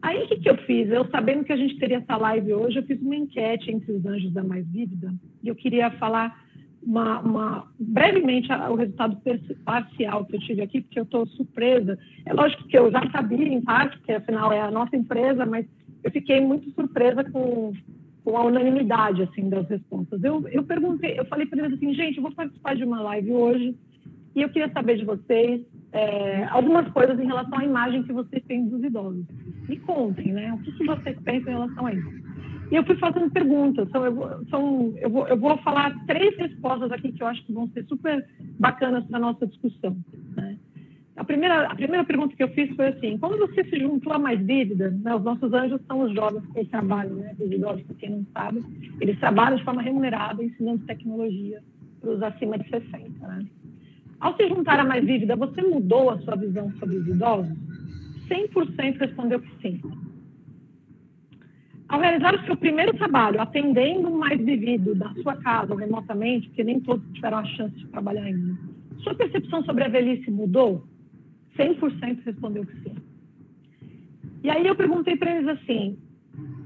Aí, o que, que eu fiz? Eu, sabendo que a gente teria essa live hoje, eu fiz uma enquete entre os anjos da Mais Vívida, e eu queria falar uma, uma, brevemente o resultado parcial que eu tive aqui, porque eu estou surpresa. É lógico que eu já sabia, em parte, porque afinal é a nossa empresa, mas eu fiquei muito surpresa com com a unanimidade assim das respostas. Eu, eu perguntei, eu falei para eles assim, gente, eu vou participar de uma live hoje e eu queria saber de vocês é, algumas coisas em relação à imagem que vocês têm dos idosos. Me contem, né? O que, que vocês pensam em relação a isso? E eu fui fazendo perguntas. Então, eu, são, eu, vou, eu vou falar três respostas aqui que eu acho que vão ser super bacanas para a nossa discussão. Né? A primeira, a primeira pergunta que eu fiz foi assim: como você se juntou a mais dívida? Né? Os nossos anjos são os jovens que trabalham, né? Os idosos, para quem não sabe, eles trabalham de forma remunerada, ensinando tecnologia para os acima de 60. Né? Ao se juntar a mais dívida, você mudou a sua visão sobre os idosos? 100% respondeu que sim. Ao realizar o seu primeiro trabalho, atendendo um mais vivido da sua casa remotamente, porque nem todos tiveram a chance de trabalhar ainda, sua percepção sobre a velhice mudou? 100% respondeu que sim. E aí eu perguntei para eles assim: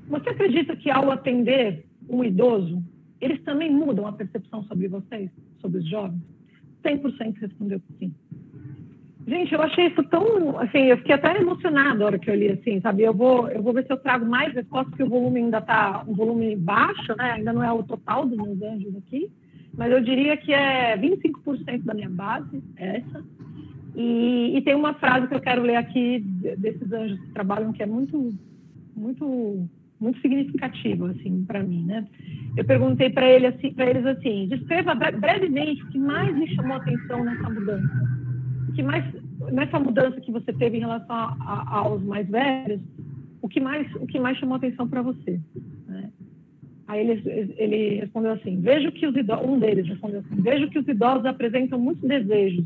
você acredita que ao atender um idoso, eles também mudam a percepção sobre vocês, sobre os jovens? 100% respondeu que sim. Gente, eu achei isso tão, assim, eu fiquei até emocionada na hora que eu li, assim, sabe? Eu vou, eu vou ver se eu trago mais respostas, porque o volume ainda está um volume baixo, né? Ainda não é o total dos meus anjos aqui, mas eu diria que é 25% da minha base, é essa. E, e, tem uma frase que eu quero ler aqui desses anjos que trabalham que é muito, muito, muito significativa assim para mim, né? Eu perguntei para ele assim, para eles assim, descreva brevemente o que mais me chamou a atenção nessa mudança, o que mais nessa mudança que você teve em relação a, a, aos mais velhos, o que mais, o que mais chamou a atenção para você? Né? Aí ele, ele respondeu assim: vejo que os idosos, um deles respondeu assim, vejo que os idosos apresentam muitos desejos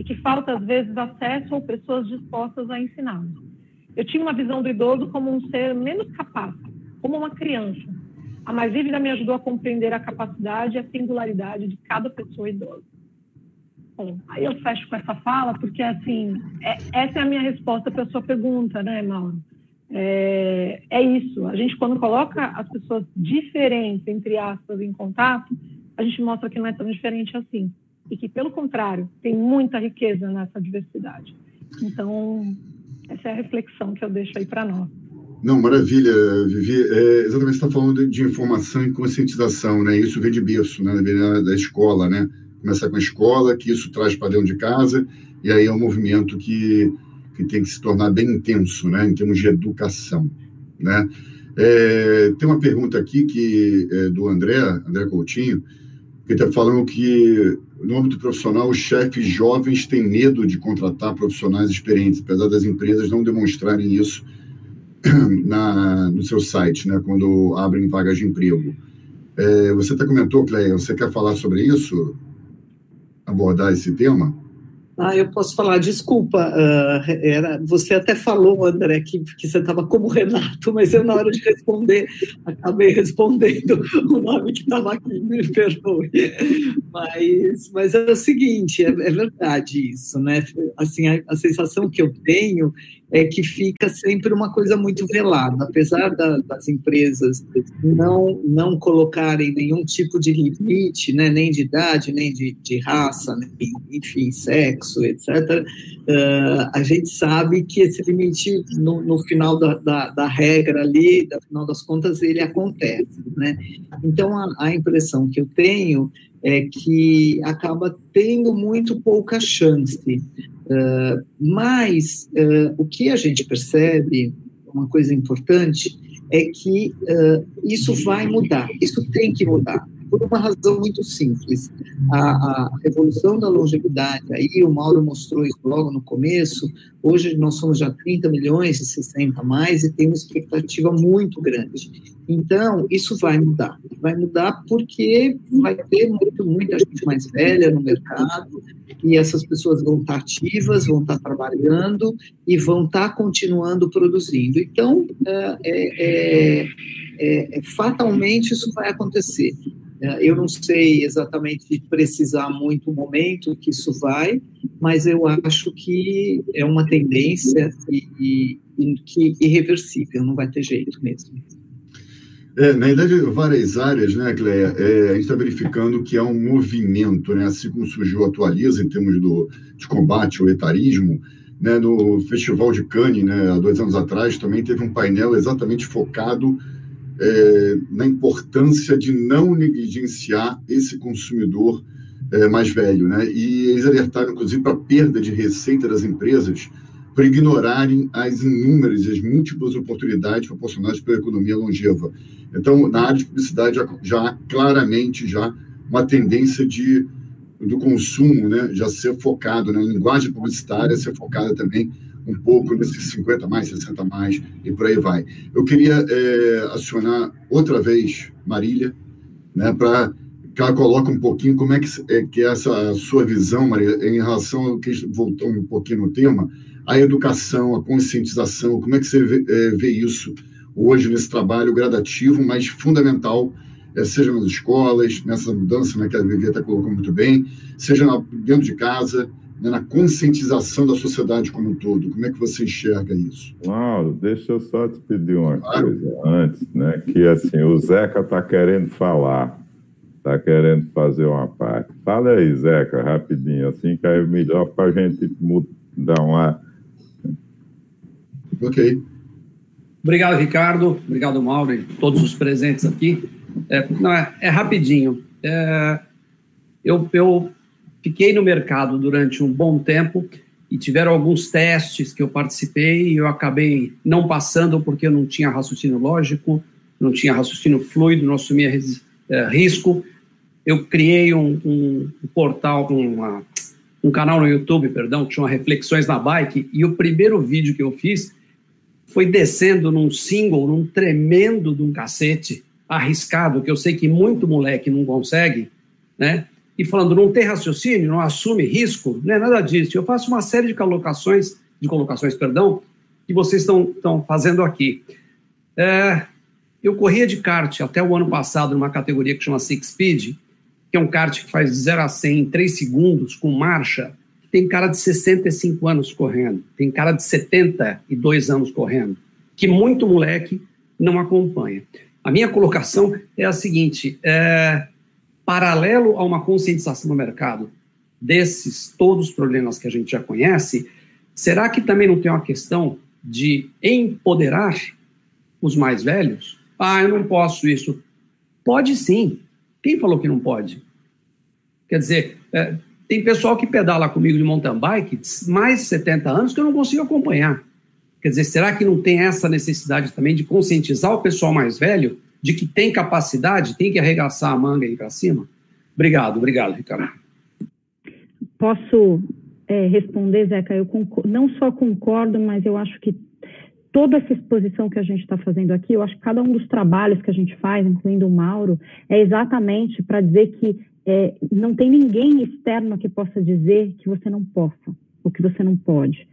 e que falta, às vezes, acesso ou pessoas dispostas a ensiná-los. Eu tinha uma visão do idoso como um ser menos capaz, como uma criança. A mais vívida me ajudou a compreender a capacidade e a singularidade de cada pessoa idosa. Bom, aí eu fecho com essa fala, porque, assim, é, essa é a minha resposta para a sua pergunta, né, Mauro? É, é isso. A gente, quando coloca as pessoas diferentes, entre aspas, em contato, a gente mostra que não é tão diferente assim e que, pelo contrário, tem muita riqueza nessa diversidade. Então, essa é a reflexão que eu deixo aí para nós. Não, maravilha, Vivi. É, exatamente, você está falando de informação e conscientização, né? Isso vem de berço, né? Da escola, né? Começar com a escola, que isso traz para dentro de casa, e aí é um movimento que que tem que se tornar bem intenso, né, em termos de educação, né? É, tem uma pergunta aqui que é do André, André Coutinho, que está falando que no âmbito profissional os chefes jovens têm medo de contratar profissionais experientes, apesar das empresas não demonstrarem isso na, no seu site, né, quando abrem vagas de emprego. É, você até comentou, Cleia, você quer falar sobre isso? Abordar esse tema? Ah, eu posso falar, desculpa, uh, era, você até falou, André, que, que você estava como Renato, mas eu, na hora de responder, acabei respondendo o nome que estava aqui, me perdoe. Mas, mas é o seguinte, é, é verdade isso, né? Assim, a, a sensação que eu tenho é que fica sempre uma coisa muito velada, apesar da, das empresas não não colocarem nenhum tipo de limite, né, nem de idade, nem de, de raça, nem, enfim, sexo, etc. Uh, a gente sabe que esse limite no, no final da, da, da, regra ali, no final das contas, ele acontece, né? Então a, a impressão que eu tenho é que acaba tendo muito pouca chance Uh, mas uh, o que a gente percebe, uma coisa importante, é que uh, isso vai mudar, isso tem que mudar, por uma razão muito simples. A, a revolução da longevidade, aí o Mauro mostrou isso logo no começo, hoje nós somos já 30 milhões e 60 mais e tem uma expectativa muito grande. Então, isso vai mudar. Vai mudar porque vai ter muito, muita gente mais velha no mercado e essas pessoas vão estar ativas, vão estar trabalhando e vão estar continuando produzindo. Então, é, é, é, é fatalmente isso vai acontecer. É, eu não sei exatamente precisar muito o momento que isso vai, mas eu acho que é uma tendência e, e, e que irreversível, não vai ter jeito mesmo. É, na verdade, várias áreas, né, Cleia, é, a gente está verificando que há um movimento, né, assim como surgiu Atualiza em termos do, de combate ao etarismo, né, no Festival de Cannes, né, há dois anos atrás, também teve um painel exatamente focado é, na importância de não negligenciar esse consumidor é, mais velho, né, e eles alertaram, inclusive, para a perda de receita das empresas por ignorarem as inúmeras as múltiplas oportunidades proporcionadas pela economia longeva. Então, na área de publicidade já, já claramente já uma tendência de do consumo, né, já ser focado na né, linguagem publicitária, ser focada também um pouco nesses 50 mais, 60 mais e por aí vai. Eu queria é, acionar outra vez Marília, né, para que ela coloque um pouquinho como é que é, que essa sua visão, Marília, em relação ao que voltou um pouquinho no tema, a educação, a conscientização, como é que você vê, é, vê isso hoje nesse trabalho gradativo, mas fundamental, é, seja nas escolas, nessa mudança né, que a Vivi até colocou muito bem, seja dentro de casa, né, na conscientização da sociedade como um todo. Como é que você enxerga isso? Mauro, deixa eu só te pedir uma claro. coisa antes, né? Que assim, o Zeca está querendo falar, está querendo fazer uma parte. Fala aí, Zeca, rapidinho, assim que é melhor para a gente dar uma Ok. Obrigado, Ricardo. Obrigado, Mauro e todos os presentes aqui. É, não, é, é rapidinho. É, eu, eu fiquei no mercado durante um bom tempo e tiveram alguns testes que eu participei e eu acabei não passando porque eu não tinha raciocínio lógico, não tinha raciocínio fluido, não assumia é, risco. Eu criei um, um, um portal, uma, um canal no YouTube, perdão, que chama Reflexões na Bike, e o primeiro vídeo que eu fiz foi descendo num single, num tremendo de um cacete, arriscado, que eu sei que muito moleque não consegue, né? E falando, não tem raciocínio, não assume risco, não é nada disso. Eu faço uma série de colocações, de colocações, perdão, que vocês estão, fazendo aqui. É, eu corria de kart até o ano passado numa categoria que chama Six Speed, que é um kart que faz de 0 a 100 em 3 segundos, com marcha, tem cara de 65 anos correndo, tem cara de 72 anos correndo, que muito moleque não acompanha. A minha colocação é a seguinte: é, paralelo a uma conscientização no mercado desses todos os problemas que a gente já conhece, será que também não tem uma questão de empoderar os mais velhos? Ah, eu não posso isso. Pode sim. Quem falou que não pode? Quer dizer, é, tem pessoal que pedala comigo de mountain bike mais de 70 anos que eu não consigo acompanhar. Quer dizer, será que não tem essa necessidade também de conscientizar o pessoal mais velho de que tem capacidade, tem que arregaçar a manga ir para cima? Obrigado, obrigado, Ricardo. Posso é, responder, Zeca? Eu concordo, não só concordo, mas eu acho que toda essa exposição que a gente está fazendo aqui, eu acho que cada um dos trabalhos que a gente faz, incluindo o Mauro, é exatamente para dizer que é, não tem ninguém externo que possa dizer que você não possa, ou que você não pode.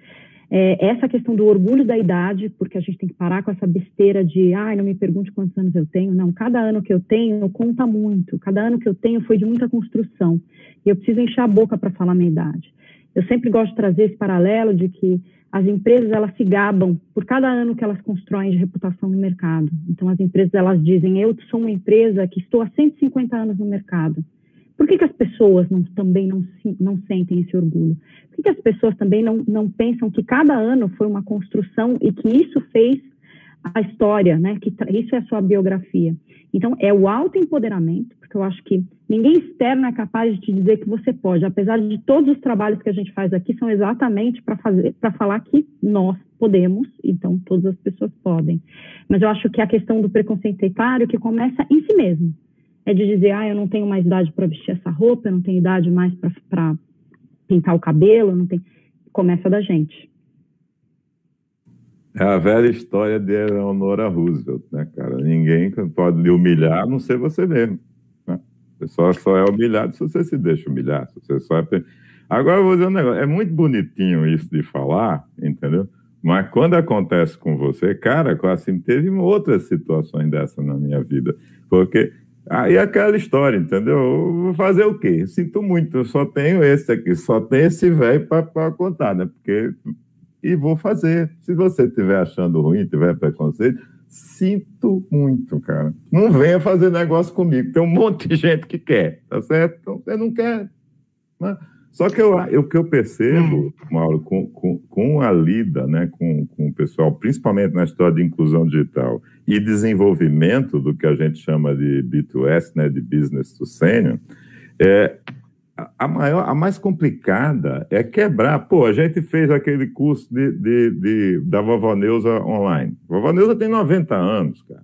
É, essa questão do orgulho da idade, porque a gente tem que parar com essa besteira de, ai, ah, não me pergunte quantos anos eu tenho. Não, cada ano que eu tenho conta muito. Cada ano que eu tenho foi de muita construção. E eu preciso encher a boca para falar a minha idade. Eu sempre gosto de trazer esse paralelo de que as empresas elas se gabam por cada ano que elas constroem de reputação no mercado. Então as empresas elas dizem eu sou uma empresa que estou há 150 anos no mercado. Por que, que as pessoas não, também não, não sentem esse orgulho? Por que, que as pessoas também não, não pensam que cada ano foi uma construção e que isso fez a história, né? Que isso é a sua biografia. Então, é o autoempoderamento, porque eu acho que ninguém externo é capaz de te dizer que você pode, apesar de todos os trabalhos que a gente faz aqui são exatamente para para falar que nós podemos, então todas as pessoas podem. Mas eu acho que a questão do preconceito etário que começa em si mesmo é de dizer, ah, eu não tenho mais idade para vestir essa roupa, eu não tenho idade mais para pintar o cabelo, não tem. Começa da gente. É a velha história de Eleonora Roosevelt, né, cara? Ninguém pode lhe humilhar, a não ser você mesmo. Né? Você só, só é humilhado se você se deixa humilhar. Se você só é... Agora eu vou dizer um negócio. É muito bonitinho isso de falar, entendeu? Mas quando acontece com você, cara, assim, teve outras situações dessa na minha vida. Porque Aí é aquela história, entendeu? vou fazer o quê? Sinto muito, eu só tenho esse aqui, só tem esse velho para contar, né? Porque. E vou fazer. Se você estiver achando ruim, tiver preconceito, sinto muito, cara. Não venha fazer negócio comigo. Tem um monte de gente que quer, tá certo? Então você não quer. Né? Só que eu, o que eu percebo, Mauro, com, com, com a lida né, com, com o pessoal, principalmente na história de inclusão digital e desenvolvimento do que a gente chama de B2S, né, de Business to Senior, é, a, maior, a mais complicada é quebrar. Pô, a gente fez aquele curso de, de, de, da Vovó Neuza online. A Vovó Neuza tem 90 anos, cara,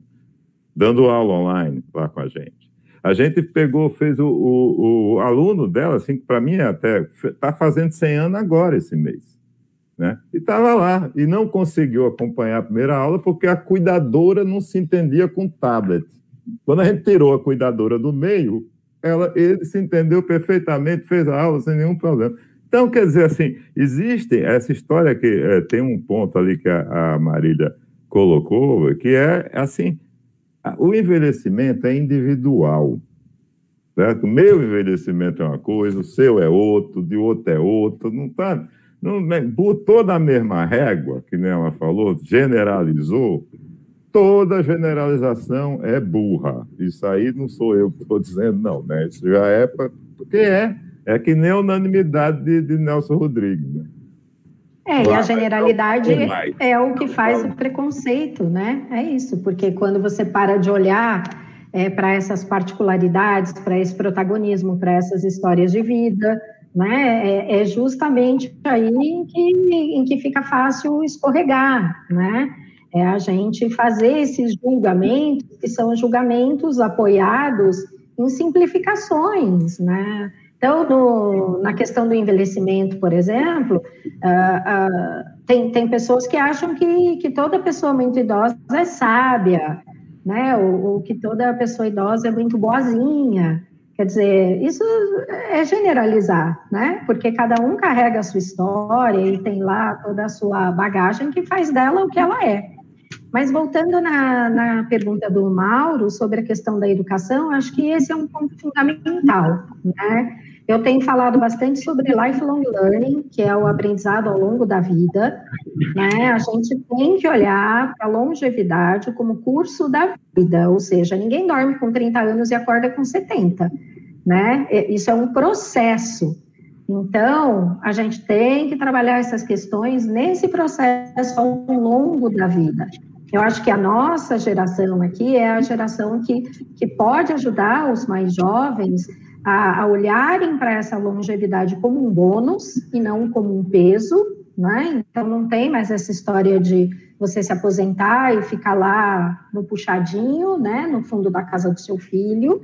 dando aula online lá com a gente. A gente pegou, fez o, o, o aluno dela, assim, que para mim é até está fazendo 100 anos agora esse mês. Né? E estava lá, e não conseguiu acompanhar a primeira aula porque a cuidadora não se entendia com tablet. Quando a gente tirou a cuidadora do meio, ela, ele se entendeu perfeitamente, fez a aula sem nenhum problema. Então, quer dizer assim, existe essa história que é, tem um ponto ali que a, a Marília colocou, que é assim, o envelhecimento é individual. Certo? O meu envelhecimento é uma coisa, o seu é outro, de outro é outro. Não está. Não, botou na mesma régua, que nem ela falou, generalizou, toda generalização é burra. Isso aí não sou eu que estou dizendo, não, né? Isso já é pra, porque é. É que nem a unanimidade de, de Nelson Rodrigues. Né? É, e a generalidade é o que faz o preconceito, né? É isso, porque quando você para de olhar é, para essas particularidades, para esse protagonismo, para essas histórias de vida, né? É, é, justamente aí em que, em que fica fácil escorregar, né? É a gente fazer esses julgamentos, que são julgamentos apoiados em simplificações, né? Então, no, na questão do envelhecimento, por exemplo, uh, uh, tem, tem pessoas que acham que, que toda pessoa muito idosa é sábia, né? Ou, ou, que toda pessoa idosa é muito boazinha. Quer dizer, isso é generalizar, né? Porque cada um carrega a sua história e tem lá toda a sua bagagem que faz dela o que ela é. Mas voltando na, na pergunta do Mauro sobre a questão da educação, acho que esse é um ponto fundamental, né? Eu tenho falado bastante sobre lifelong learning, que é o aprendizado ao longo da vida. Né? A gente tem que olhar para a longevidade como curso da vida, ou seja, ninguém dorme com 30 anos e acorda com 70. Né? Isso é um processo. Então, a gente tem que trabalhar essas questões nesse processo ao longo da vida. Eu acho que a nossa geração aqui é a geração que, que pode ajudar os mais jovens a, a olharem para essa longevidade como um bônus e não como um peso, né? Então não tem mais essa história de você se aposentar e ficar lá no puxadinho, né, no fundo da casa do seu filho,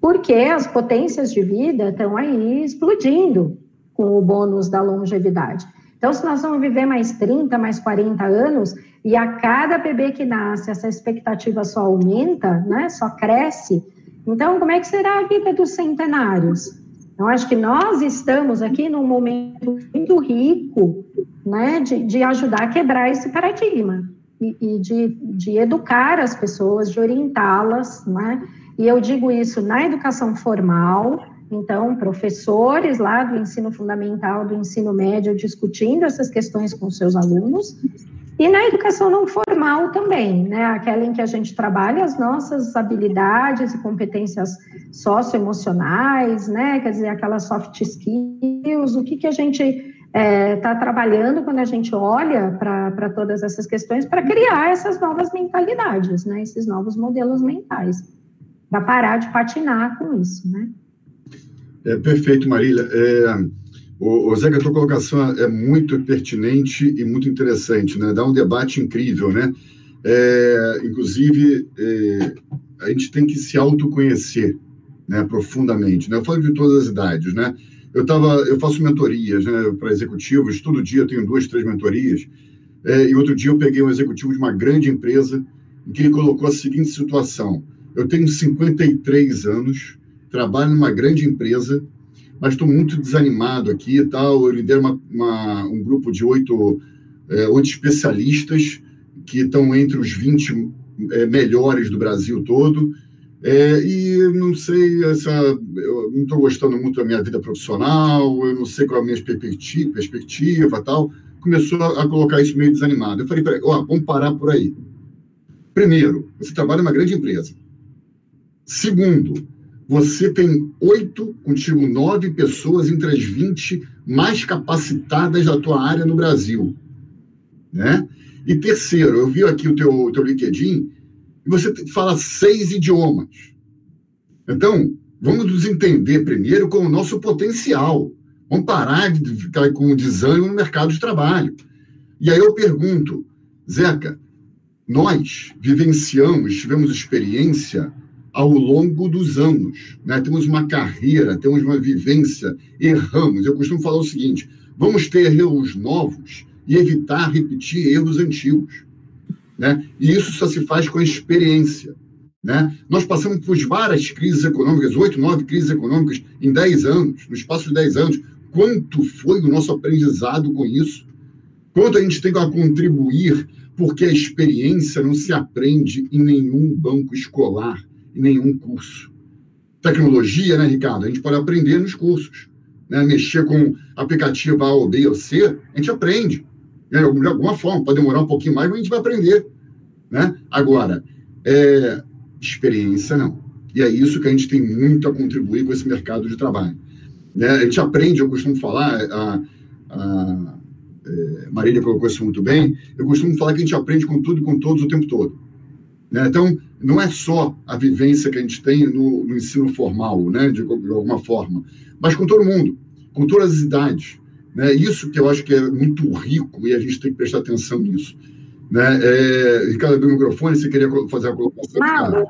porque as potências de vida estão aí explodindo com o bônus da longevidade. Então, se nós vamos viver mais 30, mais 40 anos, e a cada bebê que nasce, essa expectativa só aumenta, né, só cresce, então, como é que será a vida dos centenários? Eu acho que nós estamos aqui num momento muito rico né, de, de ajudar a quebrar esse paradigma e, e de, de educar as pessoas, de orientá-las, né? E eu digo isso na educação formal, então, professores lá do ensino fundamental, do ensino médio, discutindo essas questões com seus alunos, e na educação não formal também, né? Aquela em que a gente trabalha as nossas habilidades e competências socioemocionais, né? Quer dizer, aquelas soft skills, o que, que a gente está é, tá trabalhando quando a gente olha para todas essas questões para criar essas novas mentalidades, né? Esses novos modelos mentais, para parar de patinar com isso, né? É, perfeito, Marília. É, o, o Zeca, a tua colocação é muito pertinente e muito interessante, né? Dá um debate incrível, né? É, inclusive, é, a gente tem que se autoconhecer né, profundamente. Né? Eu falo de todas as idades, né? Eu, tava, eu faço mentorias né, para executivos, todo dia eu tenho duas, três mentorias. É, e outro dia eu peguei um executivo de uma grande empresa em que ele colocou a seguinte situação: eu tenho 53 anos, trabalho numa grande empresa, mas estou muito desanimado aqui e tal. Eu lidero uma, uma, um grupo de oito, é, oito especialistas que estão entre os 20 é, melhores do Brasil todo. É, e não sei, essa, eu não estou gostando muito da minha vida profissional, eu não sei qual é a minha perspectiva, perspectiva tal. Começou a, a colocar isso meio desanimado. Eu falei, peraí, ó, vamos parar por aí. Primeiro, você trabalha numa grande empresa. Segundo, você tem oito, contigo nove pessoas entre as 20 mais capacitadas da tua área no Brasil. Né? E terceiro, eu vi aqui o teu, teu LinkedIn, e você fala seis idiomas. Então, vamos nos entender primeiro com o nosso potencial. Vamos parar de ficar com o desânimo no mercado de trabalho. E aí eu pergunto, Zeca, nós vivenciamos, tivemos experiência ao longo dos anos, né? temos uma carreira, temos uma vivência, erramos. Eu costumo falar o seguinte: vamos ter erros novos e evitar repetir erros antigos. Né? E isso só se faz com a experiência. Né? Nós passamos por várias crises econômicas, oito, nove crises econômicas em dez anos, no espaço de dez anos. Quanto foi o nosso aprendizado com isso? Quanto a gente tem a contribuir, porque a experiência não se aprende em nenhum banco escolar, em nenhum curso. Tecnologia, né, Ricardo? A gente pode aprender nos cursos. Né? Mexer com aplicativo A ou B ou C, a gente aprende né, de alguma forma, pode demorar um pouquinho mais, mas a gente vai aprender. Né? Agora, é, experiência não. E é isso que a gente tem muito a contribuir com esse mercado de trabalho. Né? A gente aprende, eu costumo falar, a, a é, Marília colocou isso muito bem, eu costumo falar que a gente aprende com tudo e com todos o tempo todo. Né? Então, não é só a vivência que a gente tem no, no ensino formal, né? de, de alguma forma, mas com todo mundo, com todas as idades. Né? Isso que eu acho que é muito rico e a gente tem que prestar atenção nisso. Né? É, Ricardo, abriu o microfone, você queria fazer a colocação? Mauro,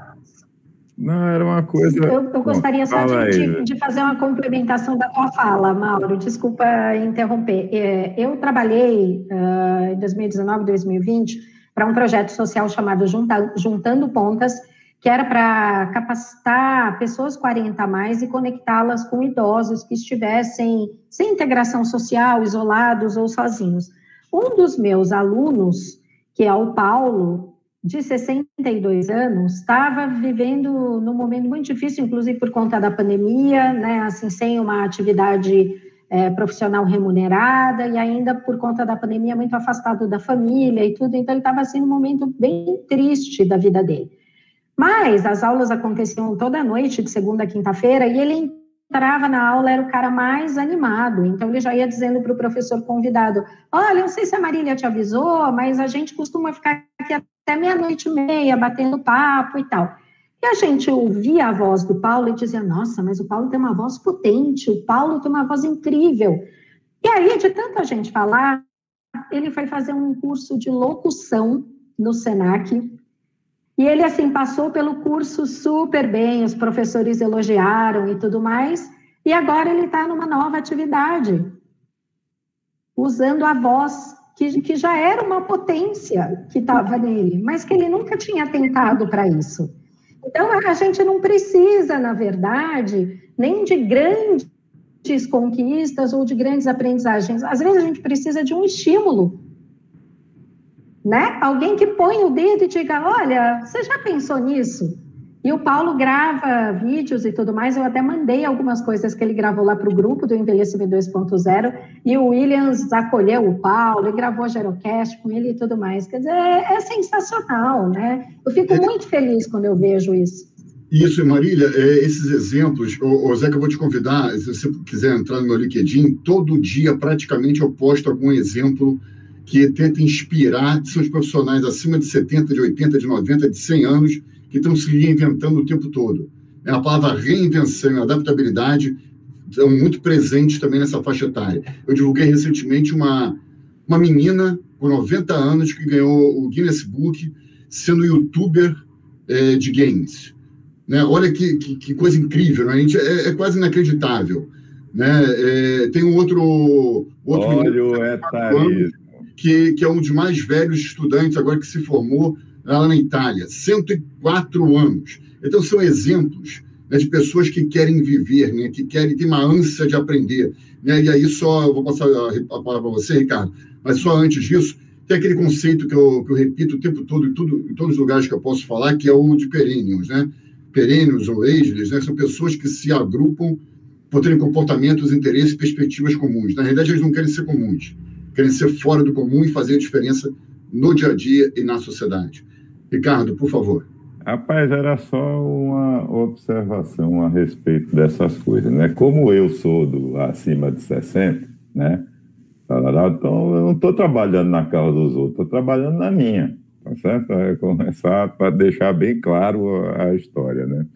não, era uma coisa. Eu, eu gostaria Bom, só de, de, fazer uma complementação da tua fala, Mauro. Desculpa interromper. É, eu trabalhei uh, em 2019, 2020 para um projeto social chamado Junta, Juntando Pontas, que era para capacitar pessoas 40 a mais e conectá-las com idosos que estivessem sem integração social, isolados ou sozinhos. Um dos meus alunos, que é o Paulo, de 62 anos, estava vivendo num momento muito difícil, inclusive por conta da pandemia, né, assim, sem uma atividade é, profissional remunerada e ainda por conta da pandemia muito afastado da família e tudo, então ele estava assim num momento bem triste da vida dele. Mas as aulas aconteciam toda noite, de segunda a quinta-feira, e ele entrava na aula, era o cara mais animado. Então, ele já ia dizendo para o professor convidado: Olha, não sei se a Marília te avisou, mas a gente costuma ficar aqui até meia-noite e meia, batendo papo e tal. E a gente ouvia a voz do Paulo e dizia: Nossa, mas o Paulo tem uma voz potente, o Paulo tem uma voz incrível. E aí, de tanta gente falar, ele foi fazer um curso de locução no SENAC. E ele, assim, passou pelo curso super bem, os professores elogiaram e tudo mais. E agora ele está numa nova atividade, usando a voz que, que já era uma potência que estava nele, mas que ele nunca tinha tentado para isso. Então, a gente não precisa, na verdade, nem de grandes conquistas ou de grandes aprendizagens. Às vezes, a gente precisa de um estímulo. Né? Alguém que põe o dedo e diga: Olha, você já pensou nisso? E o Paulo grava vídeos e tudo mais. Eu até mandei algumas coisas que ele gravou lá para o grupo do Envelhecimento 2.0. E o Williams acolheu o Paulo e gravou Gerocast com ele e tudo mais. Quer dizer, é, é sensacional, né? Eu fico é. muito feliz quando eu vejo isso. Isso, Marília, é, esses exemplos, ô, Zé, que eu vou te convidar, se você quiser entrar no meu LinkedIn, todo dia praticamente eu posto algum exemplo que tenta inspirar, são os profissionais acima de 70, de 80, de 90, de 100 anos, que estão se reinventando o tempo todo. É a palavra reinvenção e adaptabilidade são muito presentes também nessa faixa etária. Eu divulguei recentemente uma, uma menina com 90 anos que ganhou o Guinness Book sendo youtuber é, de games. Né? Olha que, que, que, coisa incrível, né? gente, é, é, quase inacreditável. Né? É, tem um outro, outro Olha menino, etarismo. Que, que é um dos mais velhos estudantes agora que se formou lá na Itália, 104 anos. Então, são exemplos né, de pessoas que querem viver, né, que querem ter uma ânsia de aprender. Né? E aí, só, vou passar a, palavra para você, Ricardo, mas só antes disso, tem aquele conceito que eu, que eu repito o tempo todo, em, tudo, em todos os lugares que eu posso falar, que é o de perênios, né? Perênios ou ageless, né? São pessoas que se agrupam por terem comportamentos, interesses e perspectivas comuns. Na realidade, eles não querem ser comuns, querem ser fora do comum e fazer a diferença no dia a dia e na sociedade. Ricardo, por favor. Rapaz, era só uma observação a respeito dessas coisas, né? Como eu sou do acima de 60, né? Então, eu não estou trabalhando na causa dos outros, estou trabalhando na minha, tá certo? É começar para deixar bem claro a história, né?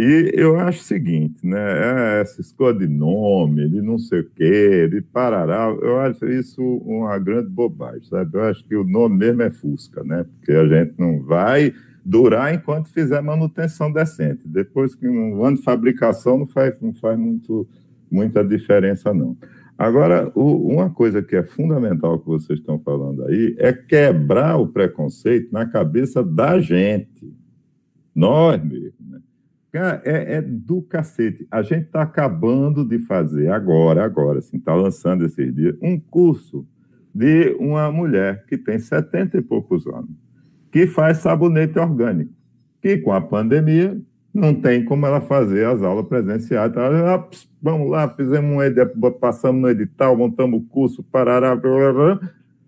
E eu acho o seguinte, né? É, essa escolha de nome, de não sei o quê, de parará, eu acho isso uma grande bobagem, sabe? Eu acho que o nome mesmo é Fusca, né? Porque a gente não vai durar enquanto fizer manutenção decente. Depois que um ano de fabricação não faz, não faz muito, muita diferença, não. Agora, o, uma coisa que é fundamental que vocês estão falando aí é quebrar o preconceito na cabeça da gente. Nós mesmo Cara, é, é, do cacete. A gente está acabando de fazer agora, agora, assim, está lançando esses dias, um curso de uma mulher que tem 70 e poucos anos, que faz sabonete orgânico, que com a pandemia não tem como ela fazer as aulas presenciais. Então, ela, vamos lá, fizemos um edital, passamos no edital, montamos o curso, parará,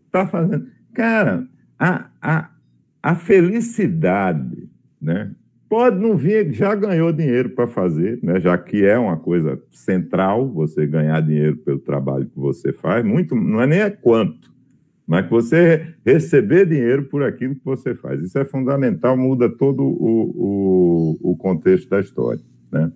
está fazendo. Cara, a, a, a felicidade, né? Pode não vir, já ganhou dinheiro para fazer, né? já que é uma coisa central você ganhar dinheiro pelo trabalho que você faz, muito, não é nem é quanto, mas que você receber dinheiro por aquilo que você faz. Isso é fundamental, muda todo o, o, o contexto da história. Né?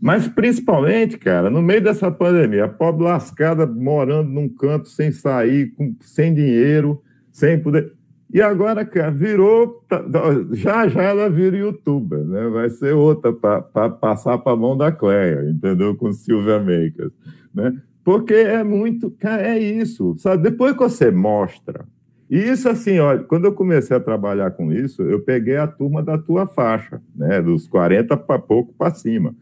Mas principalmente, cara, no meio dessa pandemia, a pobre lascada morando num canto sem sair, com, sem dinheiro, sem poder. E agora, cara, virou. Tá, tá, já já ela vira youtuber, né? Vai ser outra para passar para a mão da Cleia, entendeu? Com Silvia Makers, né? Porque é muito. Cara, é isso. Sabe? Depois que você mostra. E isso, assim, olha, quando eu comecei a trabalhar com isso, eu peguei a turma da tua faixa, né? Dos 40 para pouco para cima.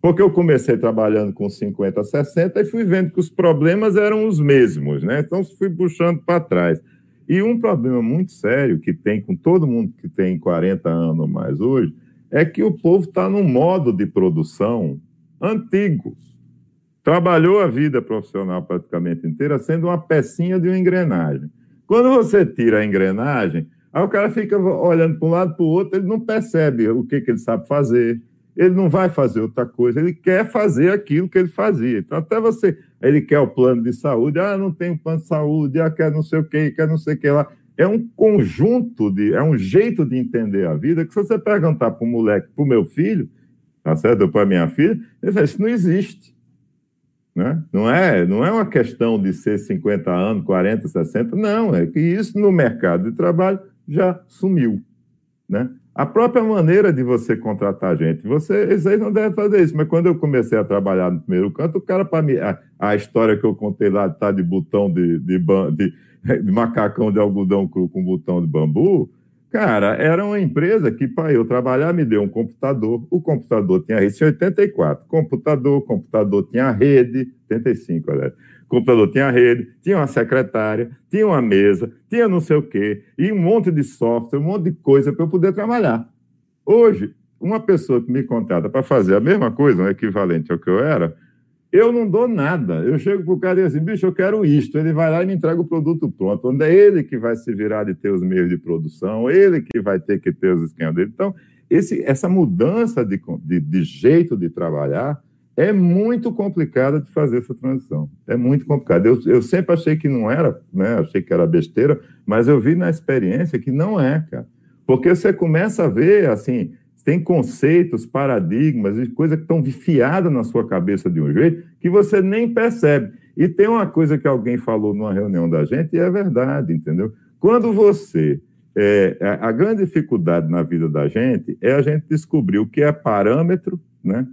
Porque eu comecei trabalhando com 50, 60 e fui vendo que os problemas eram os mesmos, né? Então fui puxando para trás. E um problema muito sério que tem com todo mundo que tem 40 anos ou mais hoje é que o povo está num modo de produção antigo. Trabalhou a vida profissional praticamente inteira sendo uma pecinha de uma engrenagem. Quando você tira a engrenagem, aí o cara fica olhando para um lado para o outro, ele não percebe o que, que ele sabe fazer, ele não vai fazer outra coisa, ele quer fazer aquilo que ele fazia. Então, até você ele quer o plano de saúde, ah, não tem plano de saúde, ah, quer não sei o que, quer não sei o que lá. é um conjunto de, é um jeito de entender a vida que se você perguntar para o moleque, para o meu filho, tá certo? Para minha filha, ele fala, isso não existe. Né? Não, é, não é uma questão de ser 50 anos, 40, 60, não, é que isso no mercado de trabalho já sumiu. Né? A própria maneira de você contratar gente, você, vocês não devem fazer isso, mas quando eu comecei a trabalhar no primeiro canto, o cara, para mim, a, a, história que eu contei lá, tá de botão de, de, de, de macacão de algodão cru com botão de bambu, Cara, era uma empresa que, para eu trabalhar, me deu um computador. O computador tinha rede, 84. Computador, computador tinha rede, 85, aliás. Computador tinha rede, tinha uma secretária, tinha uma mesa, tinha não sei o quê, e um monte de software, um monte de coisa para eu poder trabalhar. Hoje, uma pessoa que me contrata para fazer a mesma coisa, um equivalente ao que eu era, eu não dou nada. Eu chego para o cara e digo assim, bicho, eu quero isto. Ele vai lá e me entrega o produto pronto. Onde é ele que vai se virar de ter os meios de produção, ele que vai ter que ter os esquemas dele. Então, esse, essa mudança de, de, de jeito de trabalhar é muito complicada de fazer essa transição. É muito complicado. Eu, eu sempre achei que não era, né? achei que era besteira, mas eu vi na experiência que não é, cara. Porque você começa a ver, assim, tem conceitos, paradigmas e coisas que estão vifiadas na sua cabeça de um jeito que você nem percebe. E tem uma coisa que alguém falou numa reunião da gente e é verdade, entendeu? Quando você. É, a grande dificuldade na vida da gente é a gente descobrir o que é parâmetro, né?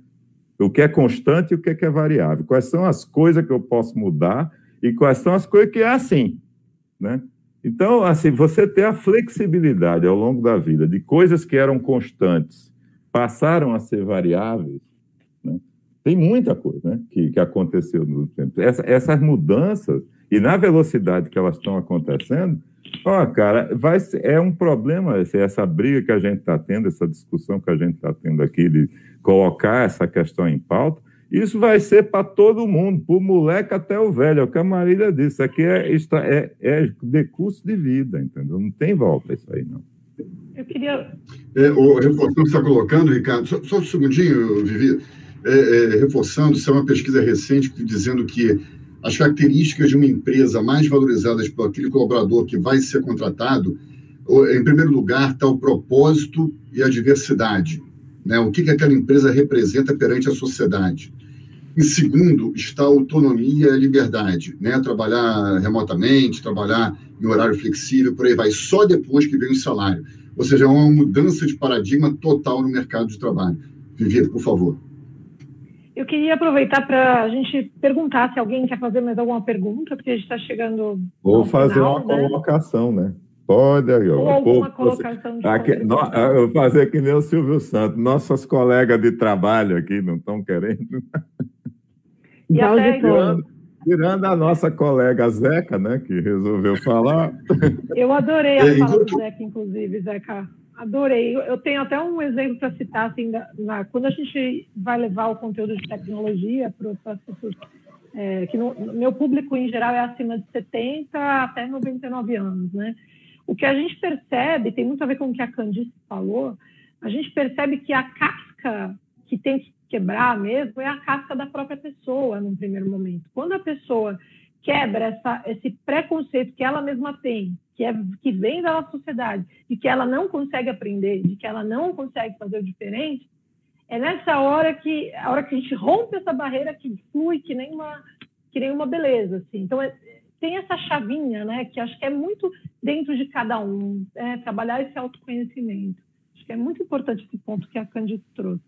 O que é constante e o que é, que é variável. Quais são as coisas que eu posso mudar e quais são as coisas que é assim. Né? Então, assim, você ter a flexibilidade ao longo da vida de coisas que eram constantes passaram a ser variáveis, né? tem muita coisa né, que, que aconteceu no tempo. Essa, essas mudanças, e na velocidade que elas estão acontecendo, ó, cara, vai ser, é um problema essa briga que a gente está tendo, essa discussão que a gente está tendo aqui de colocar essa questão em pauta, isso vai ser para todo mundo, para o moleque até o velho, é o que a Marília disse. Isso aqui é, é, é de curso de vida, entendeu? Não tem volta isso aí, não. Eu queria. É, o reforçando que você está colocando, Ricardo, só, só, um segundinho, Vivi. É, é, reforçando, isso é uma pesquisa recente dizendo que as características de uma empresa mais valorizadas por aquele colaborador que vai ser contratado, em primeiro lugar, está o propósito e a diversidade. Né? O que, que aquela empresa representa perante a sociedade. Em segundo, está a autonomia e a liberdade, né? Trabalhar remotamente, trabalhar em horário flexível, por aí vai. Só depois que vem o salário. Ou seja, é uma mudança de paradigma total no mercado de trabalho. Vivi, por favor. Eu queria aproveitar para a gente perguntar se alguém quer fazer mais alguma pergunta, porque a gente está chegando. Vou fazer final, uma né? colocação, né? Pode, Ou alguma colocação de aqui, Eu vou fazer que nem o Silvio Santos. Nossas colegas de trabalho aqui não estão querendo. E até, tirando, tirando a nossa colega Zeca, né, que resolveu falar. Eu adorei a fala do Zeca, inclusive, Zeca. Adorei. Eu tenho até um exemplo para citar, assim, na, quando a gente vai levar o conteúdo de tecnologia para as pessoas, é, que no, meu público em geral é acima de 70 até 99 anos, né? O que a gente percebe, tem muito a ver com o que a Candice falou, a gente percebe que a casca que tem que quebrar mesmo é a casca da própria pessoa, num primeiro momento. Quando a pessoa quebra essa, esse preconceito que ela mesma tem, que, é, que vem da sociedade, de que ela não consegue aprender, de que ela não consegue fazer o diferente, é nessa hora que a hora que a gente rompe essa barreira que flui que nem uma que nem uma beleza assim. Então é, tem essa chavinha, né, que acho que é muito dentro de cada um, é, trabalhar esse autoconhecimento. Acho que é muito importante esse ponto que a Candice trouxe.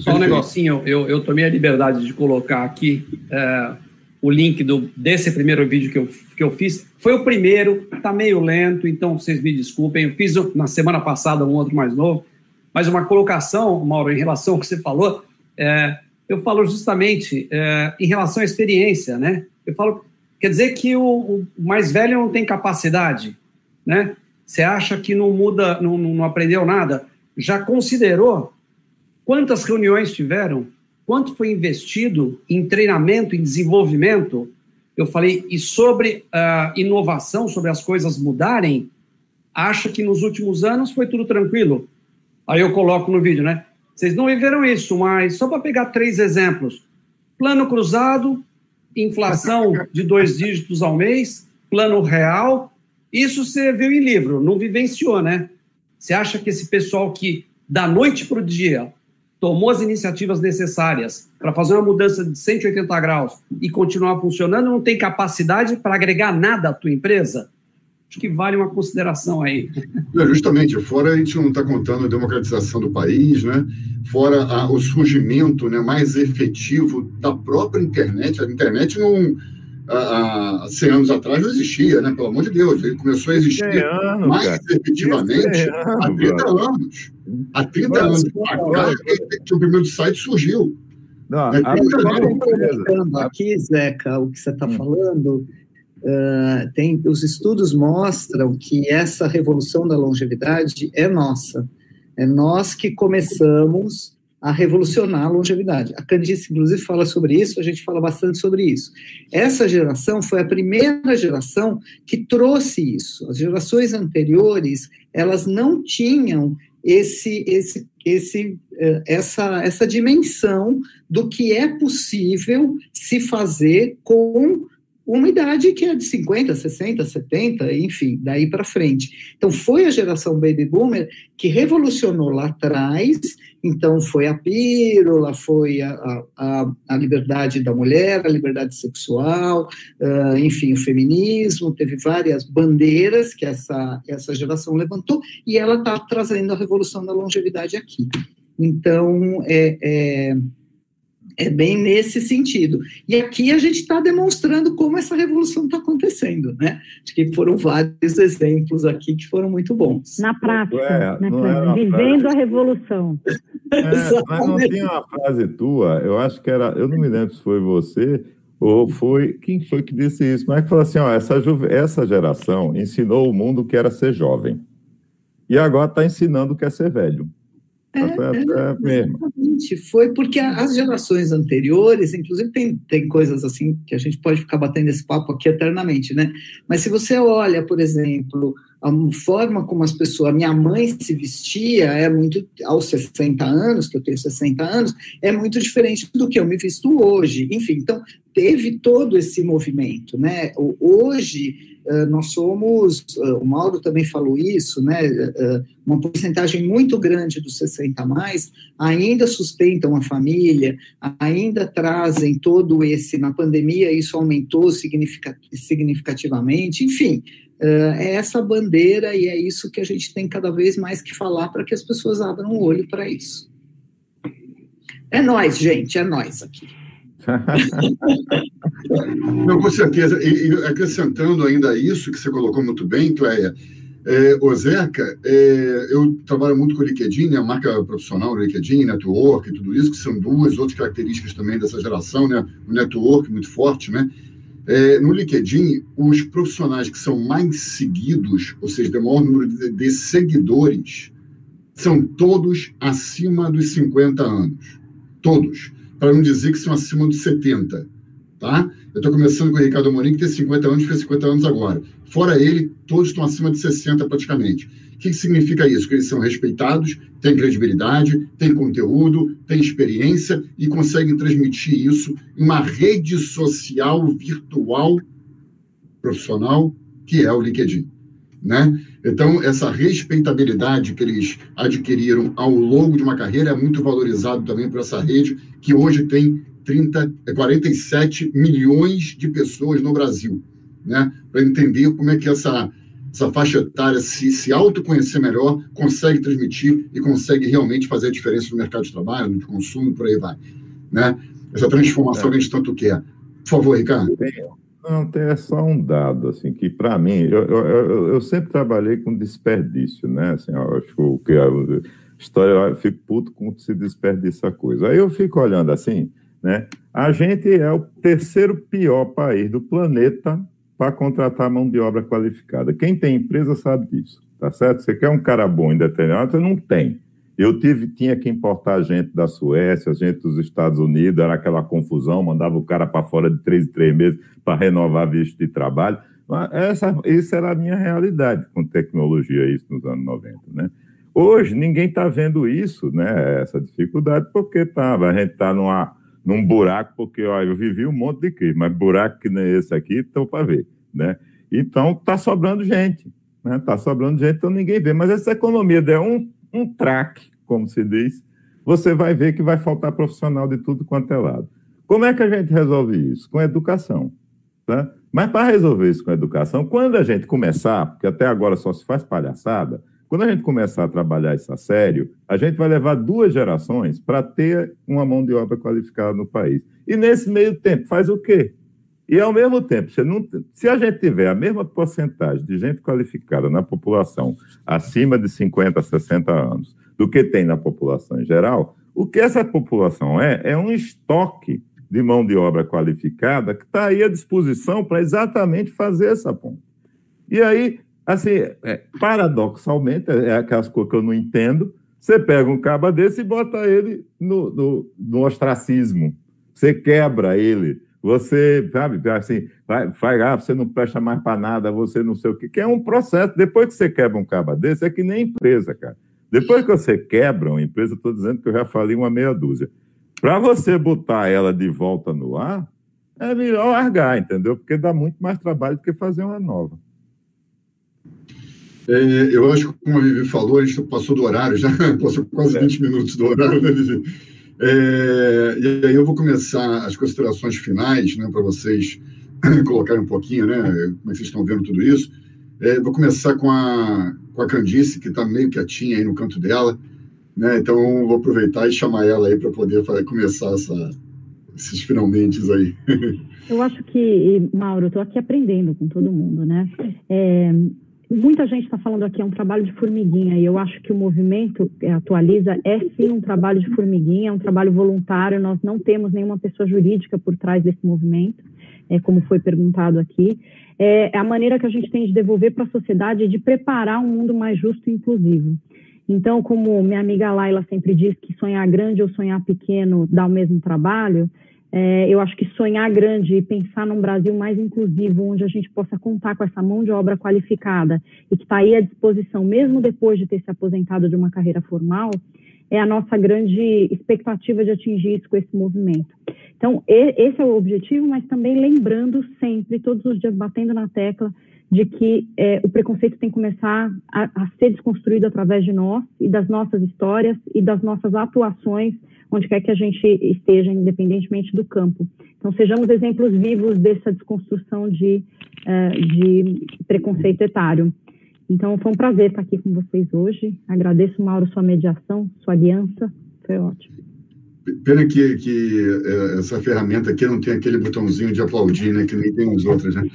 Só um negocinho, eu, eu tomei a liberdade de colocar aqui é, o link do, desse primeiro vídeo que eu, que eu fiz. Foi o primeiro, tá meio lento, então vocês me desculpem. Eu fiz na semana passada um outro mais novo, mas uma colocação, Mauro, em relação ao que você falou, é, eu falo justamente é, em relação à experiência, né? Eu falo, quer dizer que o, o, mais velho não tem capacidade, né? Você acha que não muda, não, não aprendeu nada? Já considerou Quantas reuniões tiveram? Quanto foi investido em treinamento, em desenvolvimento? Eu falei, e sobre uh, inovação, sobre as coisas mudarem, acha que nos últimos anos foi tudo tranquilo? Aí eu coloco no vídeo, né? Vocês não viveram isso, mas só para pegar três exemplos: plano cruzado, inflação de dois dígitos ao mês, plano real Isso você viu em livro, não vivenciou, né? Você acha que esse pessoal que da noite para o dia tomou as iniciativas necessárias para fazer uma mudança de 180 graus e continuar funcionando, não tem capacidade para agregar nada à tua empresa? Acho que vale uma consideração aí. É, justamente, fora a gente não está contando a democratização do país, né? fora a, o surgimento né, mais efetivo da própria internet. A internet não há 100 anos atrás não existia, né? Pelo amor de Deus, ele começou a existir anos, mais cara. efetivamente anos, há 30 cara. anos. Há 30 Mas, anos. Agora que, que o primeiro site surgiu. Não, é, aqui, Zeca, o que você está hum. falando, uh, tem, os estudos mostram que essa revolução da longevidade é nossa. É nós que começamos a revolucionar a longevidade. A Candice, inclusive, fala sobre isso, a gente fala bastante sobre isso. Essa geração foi a primeira geração que trouxe isso. As gerações anteriores, elas não tinham esse, esse, esse, eh, essa, essa dimensão do que é possível se fazer com uma idade que é de 50, 60, 70, enfim, daí para frente. Então, foi a geração baby boomer que revolucionou lá atrás. Então, foi a pílula, foi a, a, a liberdade da mulher, a liberdade sexual, uh, enfim, o feminismo. Teve várias bandeiras que essa, essa geração levantou e ela está trazendo a revolução da longevidade aqui. Então, é, é é bem nesse sentido. E aqui a gente está demonstrando como essa revolução está acontecendo, né? Acho que foram vários exemplos aqui que foram muito bons. Na prática, é, né, vivendo frase... a revolução. É, mas não tinha uma frase tua, eu acho que era, eu não me lembro se foi você ou foi, quem foi que disse isso? Mas que falou assim, ó, essa, essa geração ensinou o mundo que era ser jovem. E agora está ensinando o que é ser velho. É, é, é exatamente. Foi porque as gerações anteriores, inclusive tem, tem coisas assim que a gente pode ficar batendo esse papo aqui eternamente, né? Mas se você olha, por exemplo, a forma como as pessoas, minha mãe se vestia é muito, aos 60 anos, que eu tenho 60 anos, é muito diferente do que eu me visto hoje. Enfim, então teve todo esse movimento, né? Hoje nós somos, eh, o Mauro também falou isso, né, eh, uma porcentagem muito grande dos 60 mais ainda sustentam a família, ainda trazem todo esse, na pandemia isso aumentou significativamente, enfim, é essa bandeira e é isso que a gente tem cada vez mais que falar para que as pessoas abram o olho para isso. É nós, gente, é nós aqui. Não, com certeza. E, e, acrescentando ainda isso que você colocou muito bem, Cleia, é, o Zeca, é, eu trabalho muito com o LinkedIn, a marca profissional LinkedIn, network e tudo isso, que são duas outras características também dessa geração, né? O network muito forte, né? É, no LinkedIn, os profissionais que são mais seguidos, ou seja, tem maior número de, de seguidores, são todos acima dos 50 anos. Todos para não dizer que são acima dos 70. Tá? Eu estou começando com o Ricardo Amorim, que tem 50 anos, fez 50 anos agora. Fora ele, todos estão acima de 60 praticamente. O que, que significa isso? Que eles são respeitados, têm credibilidade, têm conteúdo, têm experiência e conseguem transmitir isso em uma rede social virtual profissional que é o LinkedIn. Né? Então, essa respeitabilidade que eles adquiriram ao longo de uma carreira é muito valorizado também por essa rede, que hoje tem 30, 47 milhões de pessoas no Brasil, né? para entender como é que essa, essa faixa etária, se, se autoconhecer melhor, consegue transmitir e consegue realmente fazer a diferença no mercado de trabalho, no consumo, por aí vai. Né? Essa transformação é. que a gente tanto quer. Por favor, Ricardo. Não, tem é só um dado, assim, que para mim, eu, eu, eu, sempre trabalhei com desperdício, né? Assim, eu acho que a história, eu fico puto com se desperdiça coisa. Aí eu fico olhando assim, né? A gente é o terceiro pior país do planeta para contratar mão de obra qualificada. Quem tem empresa sabe disso, tá certo? Você quer um cara bom em determinado, você não tem. Eu tive, tinha que importar gente da Suécia, gente dos Estados Unidos, era aquela confusão, mandava o cara para fora de três em três meses para renovar visto de trabalho. Essa, isso era a minha realidade com tecnologia, isso nos anos 90, né? Hoje, ninguém está vendo isso, né? Essa dificuldade, porque tá, a gente está num buraco, porque ó, eu vivi um monte de crise, mas buraco que nem esse aqui, estão para ver, né? Então, está sobrando gente. Está né? Tá sobrando gente, então ninguém vê. Mas essa economia der um, um traque, como se diz, você vai ver que vai faltar profissional de tudo quanto é lado. Como é que a gente resolve isso? Com educação. Tá? Mas para resolver isso com educação, quando a gente começar, porque até agora só se faz palhaçada, quando a gente começar a trabalhar isso a sério, a gente vai levar duas gerações para ter uma mão de obra qualificada no país. E nesse meio tempo, faz o quê? E ao mesmo tempo, não, se a gente tiver a mesma porcentagem de gente qualificada na população acima de 50, 60 anos do que tem na população em geral, o que essa população é, é um estoque de mão de obra qualificada que está aí à disposição para exatamente fazer essa ponta. E aí, assim, é, paradoxalmente, é aquelas coisas que eu não entendo, você pega um caba desse e bota ele no, no, no ostracismo, você quebra ele você, sabe, assim, vai, vai ah, você não presta mais para nada, você não sei o que, que é um processo. Depois que você quebra um cabo desse, é que nem empresa, cara. Depois que você quebra uma empresa, estou dizendo que eu já falei uma meia dúzia. Para você botar ela de volta no ar, é melhor largar, entendeu? Porque dá muito mais trabalho do que fazer uma nova. É, eu acho que, como a Vivi falou, a gente passou do horário, já passou quase 20 é. minutos do horário, né, Vivi? É, e aí eu vou começar as considerações finais, né, para vocês colocarem um pouquinho, né, como é que vocês estão vendo tudo isso. É, vou começar com a, com a Candice, que está meio quietinha aí no canto dela, né, então vou aproveitar e chamar ela aí para poder fazer, começar essa, esses finalmente aí. Eu acho que, Mauro, estou aqui aprendendo com todo mundo, né? É, muita gente está falando aqui é um trabalho de formiguinha e eu acho que o movimento é, atualiza é sim um trabalho de formiguinha, é um trabalho voluntário. Nós não temos nenhuma pessoa jurídica por trás desse movimento, é, como foi perguntado aqui. É, é a maneira que a gente tem de devolver para a sociedade e de preparar um mundo mais justo e inclusivo. Então, como minha amiga Laila sempre diz que sonhar grande ou sonhar pequeno dá o mesmo trabalho, é, eu acho que sonhar grande e pensar num Brasil mais inclusivo, onde a gente possa contar com essa mão de obra qualificada e que está aí à disposição, mesmo depois de ter se aposentado de uma carreira formal, é a nossa grande expectativa de atingir isso com esse movimento. Então, esse é o objetivo, mas também lembrando sempre, todos os dias batendo na tecla, de que é, o preconceito tem que começar a, a ser desconstruído através de nós e das nossas histórias e das nossas atuações onde quer que a gente esteja, independentemente do campo. Então, sejamos exemplos vivos dessa desconstrução de, uh, de preconceito etário. Então, foi um prazer estar aqui com vocês hoje. Agradeço, Mauro, sua mediação, sua aliança. Foi ótimo. Pena que, que é, essa ferramenta aqui não tem aquele botãozinho de aplaudir, né? Que nem tem os outros, né?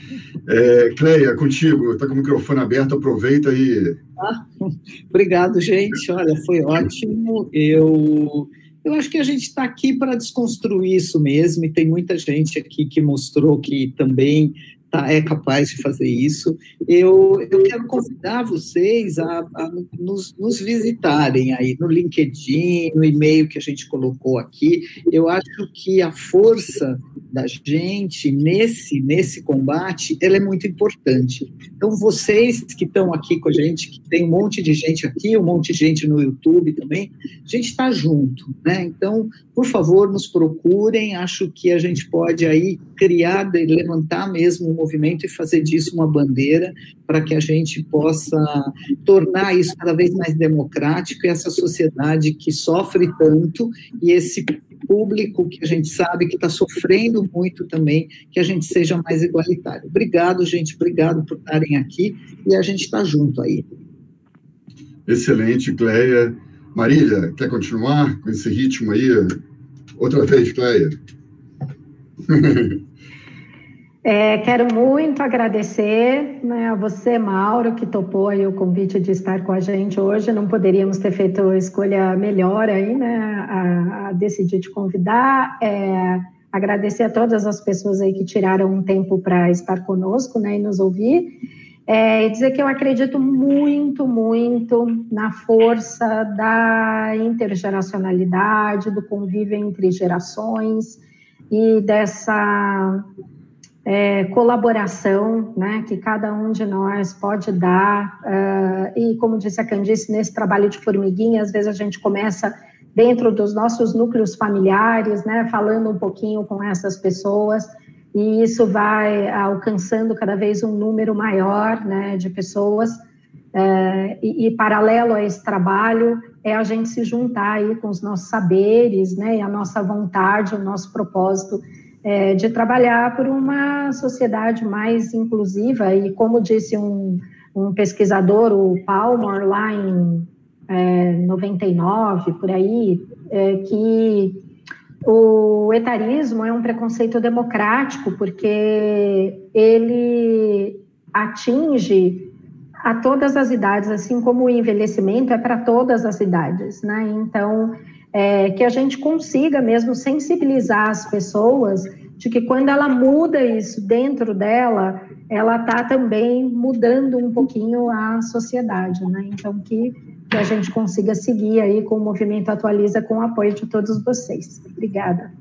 É, Cleia, contigo, está com o microfone aberto, aproveita e. Ah, obrigado, gente. Olha, foi ótimo. Eu eu acho que a gente está aqui para desconstruir isso mesmo, e tem muita gente aqui que mostrou que também tá, é capaz de fazer isso. Eu, eu quero convidar vocês a, a nos, nos, visitarem aí no LinkedIn, no e-mail que a gente colocou aqui. Eu acho que a força da gente nesse, nesse combate ela é muito importante. Então, vocês que estão aqui com a gente, que tem um monte de gente aqui, um monte de gente no YouTube também, a gente está junto, né? Então, por favor, nos procurem. Acho que a gente pode aí criar, levantar mesmo movimento e fazer disso uma bandeira para que a gente possa tornar isso cada vez mais democrático e essa sociedade que sofre tanto e esse público que a gente sabe que está sofrendo muito também, que a gente seja mais igualitário. Obrigado, gente, obrigado por estarem aqui e a gente está junto aí. Excelente, Cleia. Marília, quer continuar com esse ritmo aí? Outra vez, Cleia. É, quero muito agradecer né, a você, Mauro, que topou o convite de estar com a gente hoje. Não poderíamos ter feito escolha melhor aí, né, a, a decidir te convidar. É, agradecer a todas as pessoas aí que tiraram um tempo para estar conosco né, e nos ouvir. É, e dizer que eu acredito muito, muito na força da intergeracionalidade, do convívio entre gerações e dessa é, colaboração né, que cada um de nós pode dar. Uh, e, como disse a Candice, nesse trabalho de formiguinha, às vezes a gente começa dentro dos nossos núcleos familiares, né, falando um pouquinho com essas pessoas, e isso vai alcançando cada vez um número maior né, de pessoas. É, e, e, paralelo a esse trabalho é a gente se juntar aí com os nossos saberes, né, e a nossa vontade, o nosso propósito é, de trabalhar por uma sociedade mais inclusiva e como disse um, um pesquisador, o Palmer, lá em é, 99, por aí, é, que o etarismo é um preconceito democrático, porque ele atinge a todas as idades, assim como o envelhecimento é para todas as idades, né? Então, é, que a gente consiga mesmo sensibilizar as pessoas de que quando ela muda isso dentro dela, ela está também mudando um pouquinho a sociedade, né? Então, que, que a gente consiga seguir aí com o Movimento Atualiza com o apoio de todos vocês. Obrigada.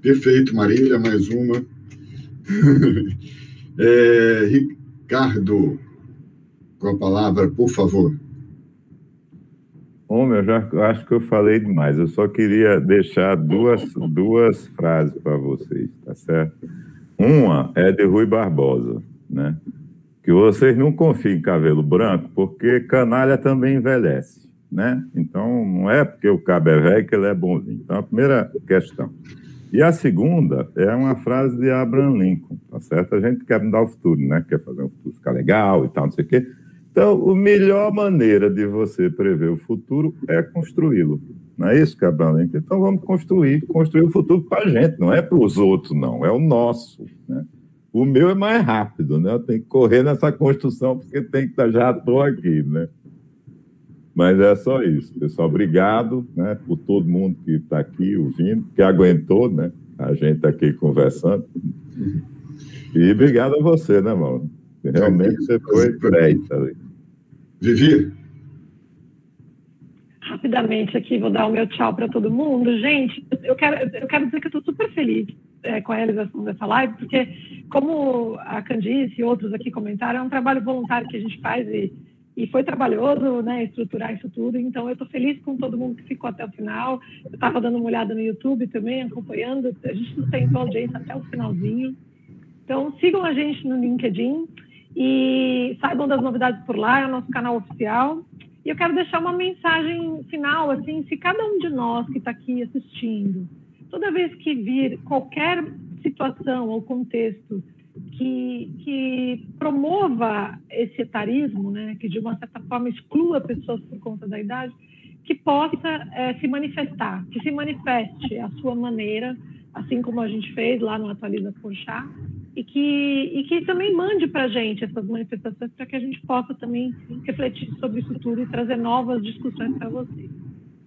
Perfeito, Marília, mais uma. é, Ricardo, com a palavra, por favor. Homem, eu já acho que eu falei demais. Eu só queria deixar duas, duas frases para vocês, tá certo? Uma é de Rui Barbosa, né? Que vocês não confiem em cabelo branco, porque canalha também envelhece, né? Então, não é porque o cabo é velho que ele é bonzinho. Então, a primeira questão. E a segunda é uma frase de Abraham Lincoln, tá certo? A gente quer mudar o futuro, né? Quer fazer o futuro ficar legal e tal, não sei o quê. Então, a melhor maneira de você prever o futuro é construí-lo. Não é isso, Cabral? Então, vamos construir, construir o futuro para a gente, não é para os outros, não, é o nosso. Né? O meu é mais rápido, né? Eu tenho que correr nessa construção, porque tem que estar, já estou aqui, né? Mas é só isso, pessoal. Obrigado né, por todo mundo que está aqui ouvindo, que aguentou, né? A gente aqui conversando. E obrigado a você, né, Mauro? Realmente você foi 10 ali. Vivi? Rapidamente aqui, vou dar o meu tchau para todo mundo. Gente, eu quero, eu quero dizer que eu estou super feliz é, com a realização dessa live, porque, como a Candice e outros aqui comentaram, é um trabalho voluntário que a gente faz e, e foi trabalhoso né, estruturar isso tudo. Então, eu estou feliz com todo mundo que ficou até o final. Eu estava dando uma olhada no YouTube também, acompanhando. A gente não tem audiência até o finalzinho. Então, sigam a gente no LinkedIn. E saibam das novidades por lá, é o nosso canal oficial. E eu quero deixar uma mensagem final, assim, se cada um de nós que está aqui assistindo, toda vez que vir qualquer situação ou contexto que, que promova esse etarismo, né, que de uma certa forma exclua pessoas por conta da idade, que possa é, se manifestar, que se manifeste à sua maneira, assim como a gente fez lá no Atualiza Porchat, e que, e que também mande para a gente essas manifestações para que a gente possa também refletir sobre isso tudo e trazer novas discussões para vocês.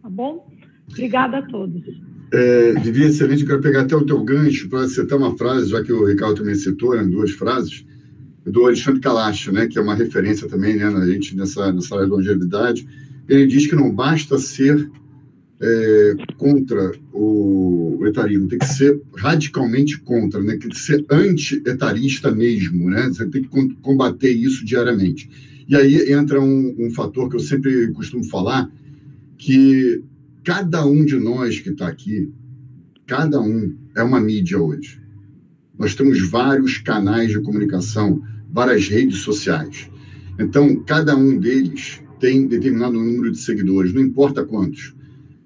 Tá bom? Obrigada a todos. É, Vivi, excelente. Quero pegar até o teu gancho para citar uma frase, já que o Ricardo também citou, né, duas frases, do Alexandre Kalash, né, que é uma referência também né, na gente nessa, nessa área de longevidade. Ele diz que não basta ser é, contra o, etarismo, tem que ser radicalmente contra, né? tem que ser anti-etarista mesmo, né? você tem que combater isso diariamente. E aí entra um, um fator que eu sempre costumo falar, que cada um de nós que está aqui, cada um é uma mídia hoje. Nós temos vários canais de comunicação, várias redes sociais. Então, cada um deles tem determinado número de seguidores, não importa quantos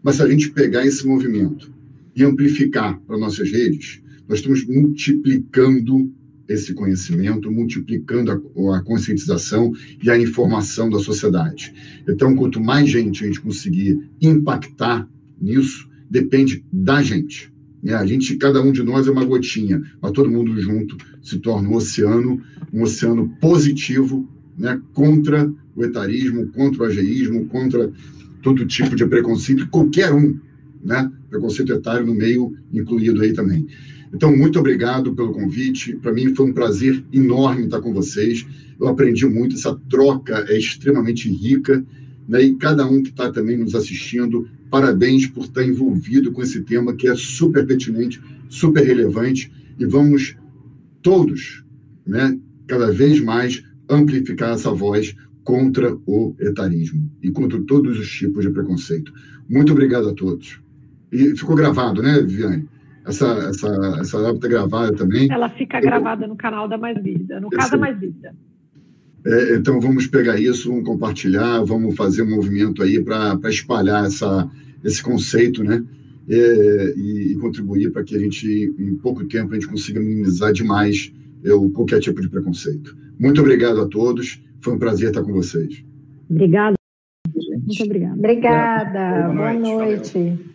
mas se a gente pegar esse movimento e amplificar para nossas redes, nós estamos multiplicando esse conhecimento, multiplicando a, a, conscientização e a informação da sociedade. Então, quanto mais gente a gente conseguir impactar nisso, depende da gente. Né? A gente, cada um de nós é uma gotinha, mas todo mundo junto se torna um oceano, um oceano positivo, né? contra o etarismo, contra o ageísmo, contra todo tipo de preconceito, qualquer um, né? Preconceito etário no meio incluído aí também. Então, muito obrigado pelo convite. Para mim foi um prazer enorme estar com vocês. Eu aprendi muito, essa troca é extremamente rica. Né? E cada um que está também nos assistindo, parabéns por estar envolvido com esse tema que é super pertinente, super relevante. E vamos todos, né, cada vez mais, amplificar essa voz contra o etarismo e contra todos os tipos de preconceito. Muito obrigado a todos. E ficou gravado, né, Viviane? Essa, essa, essa live está gravada também. Ela fica gravada no canal da Mais Vida, no Casa Mais Vida. É, então vamos pegar isso, vamos compartilhar, vamos fazer um movimento aí para espalhar essa, esse conceito, né? É, e, e, contribuir para que a gente, em pouco tempo, a gente consiga minimizar demais eu, qualquer tipo de preconceito. Muito obrigado a todos, foi um prazer estar com vocês. Obrigada. Muito obrigada. Obrigada, boa noite. Boa noite.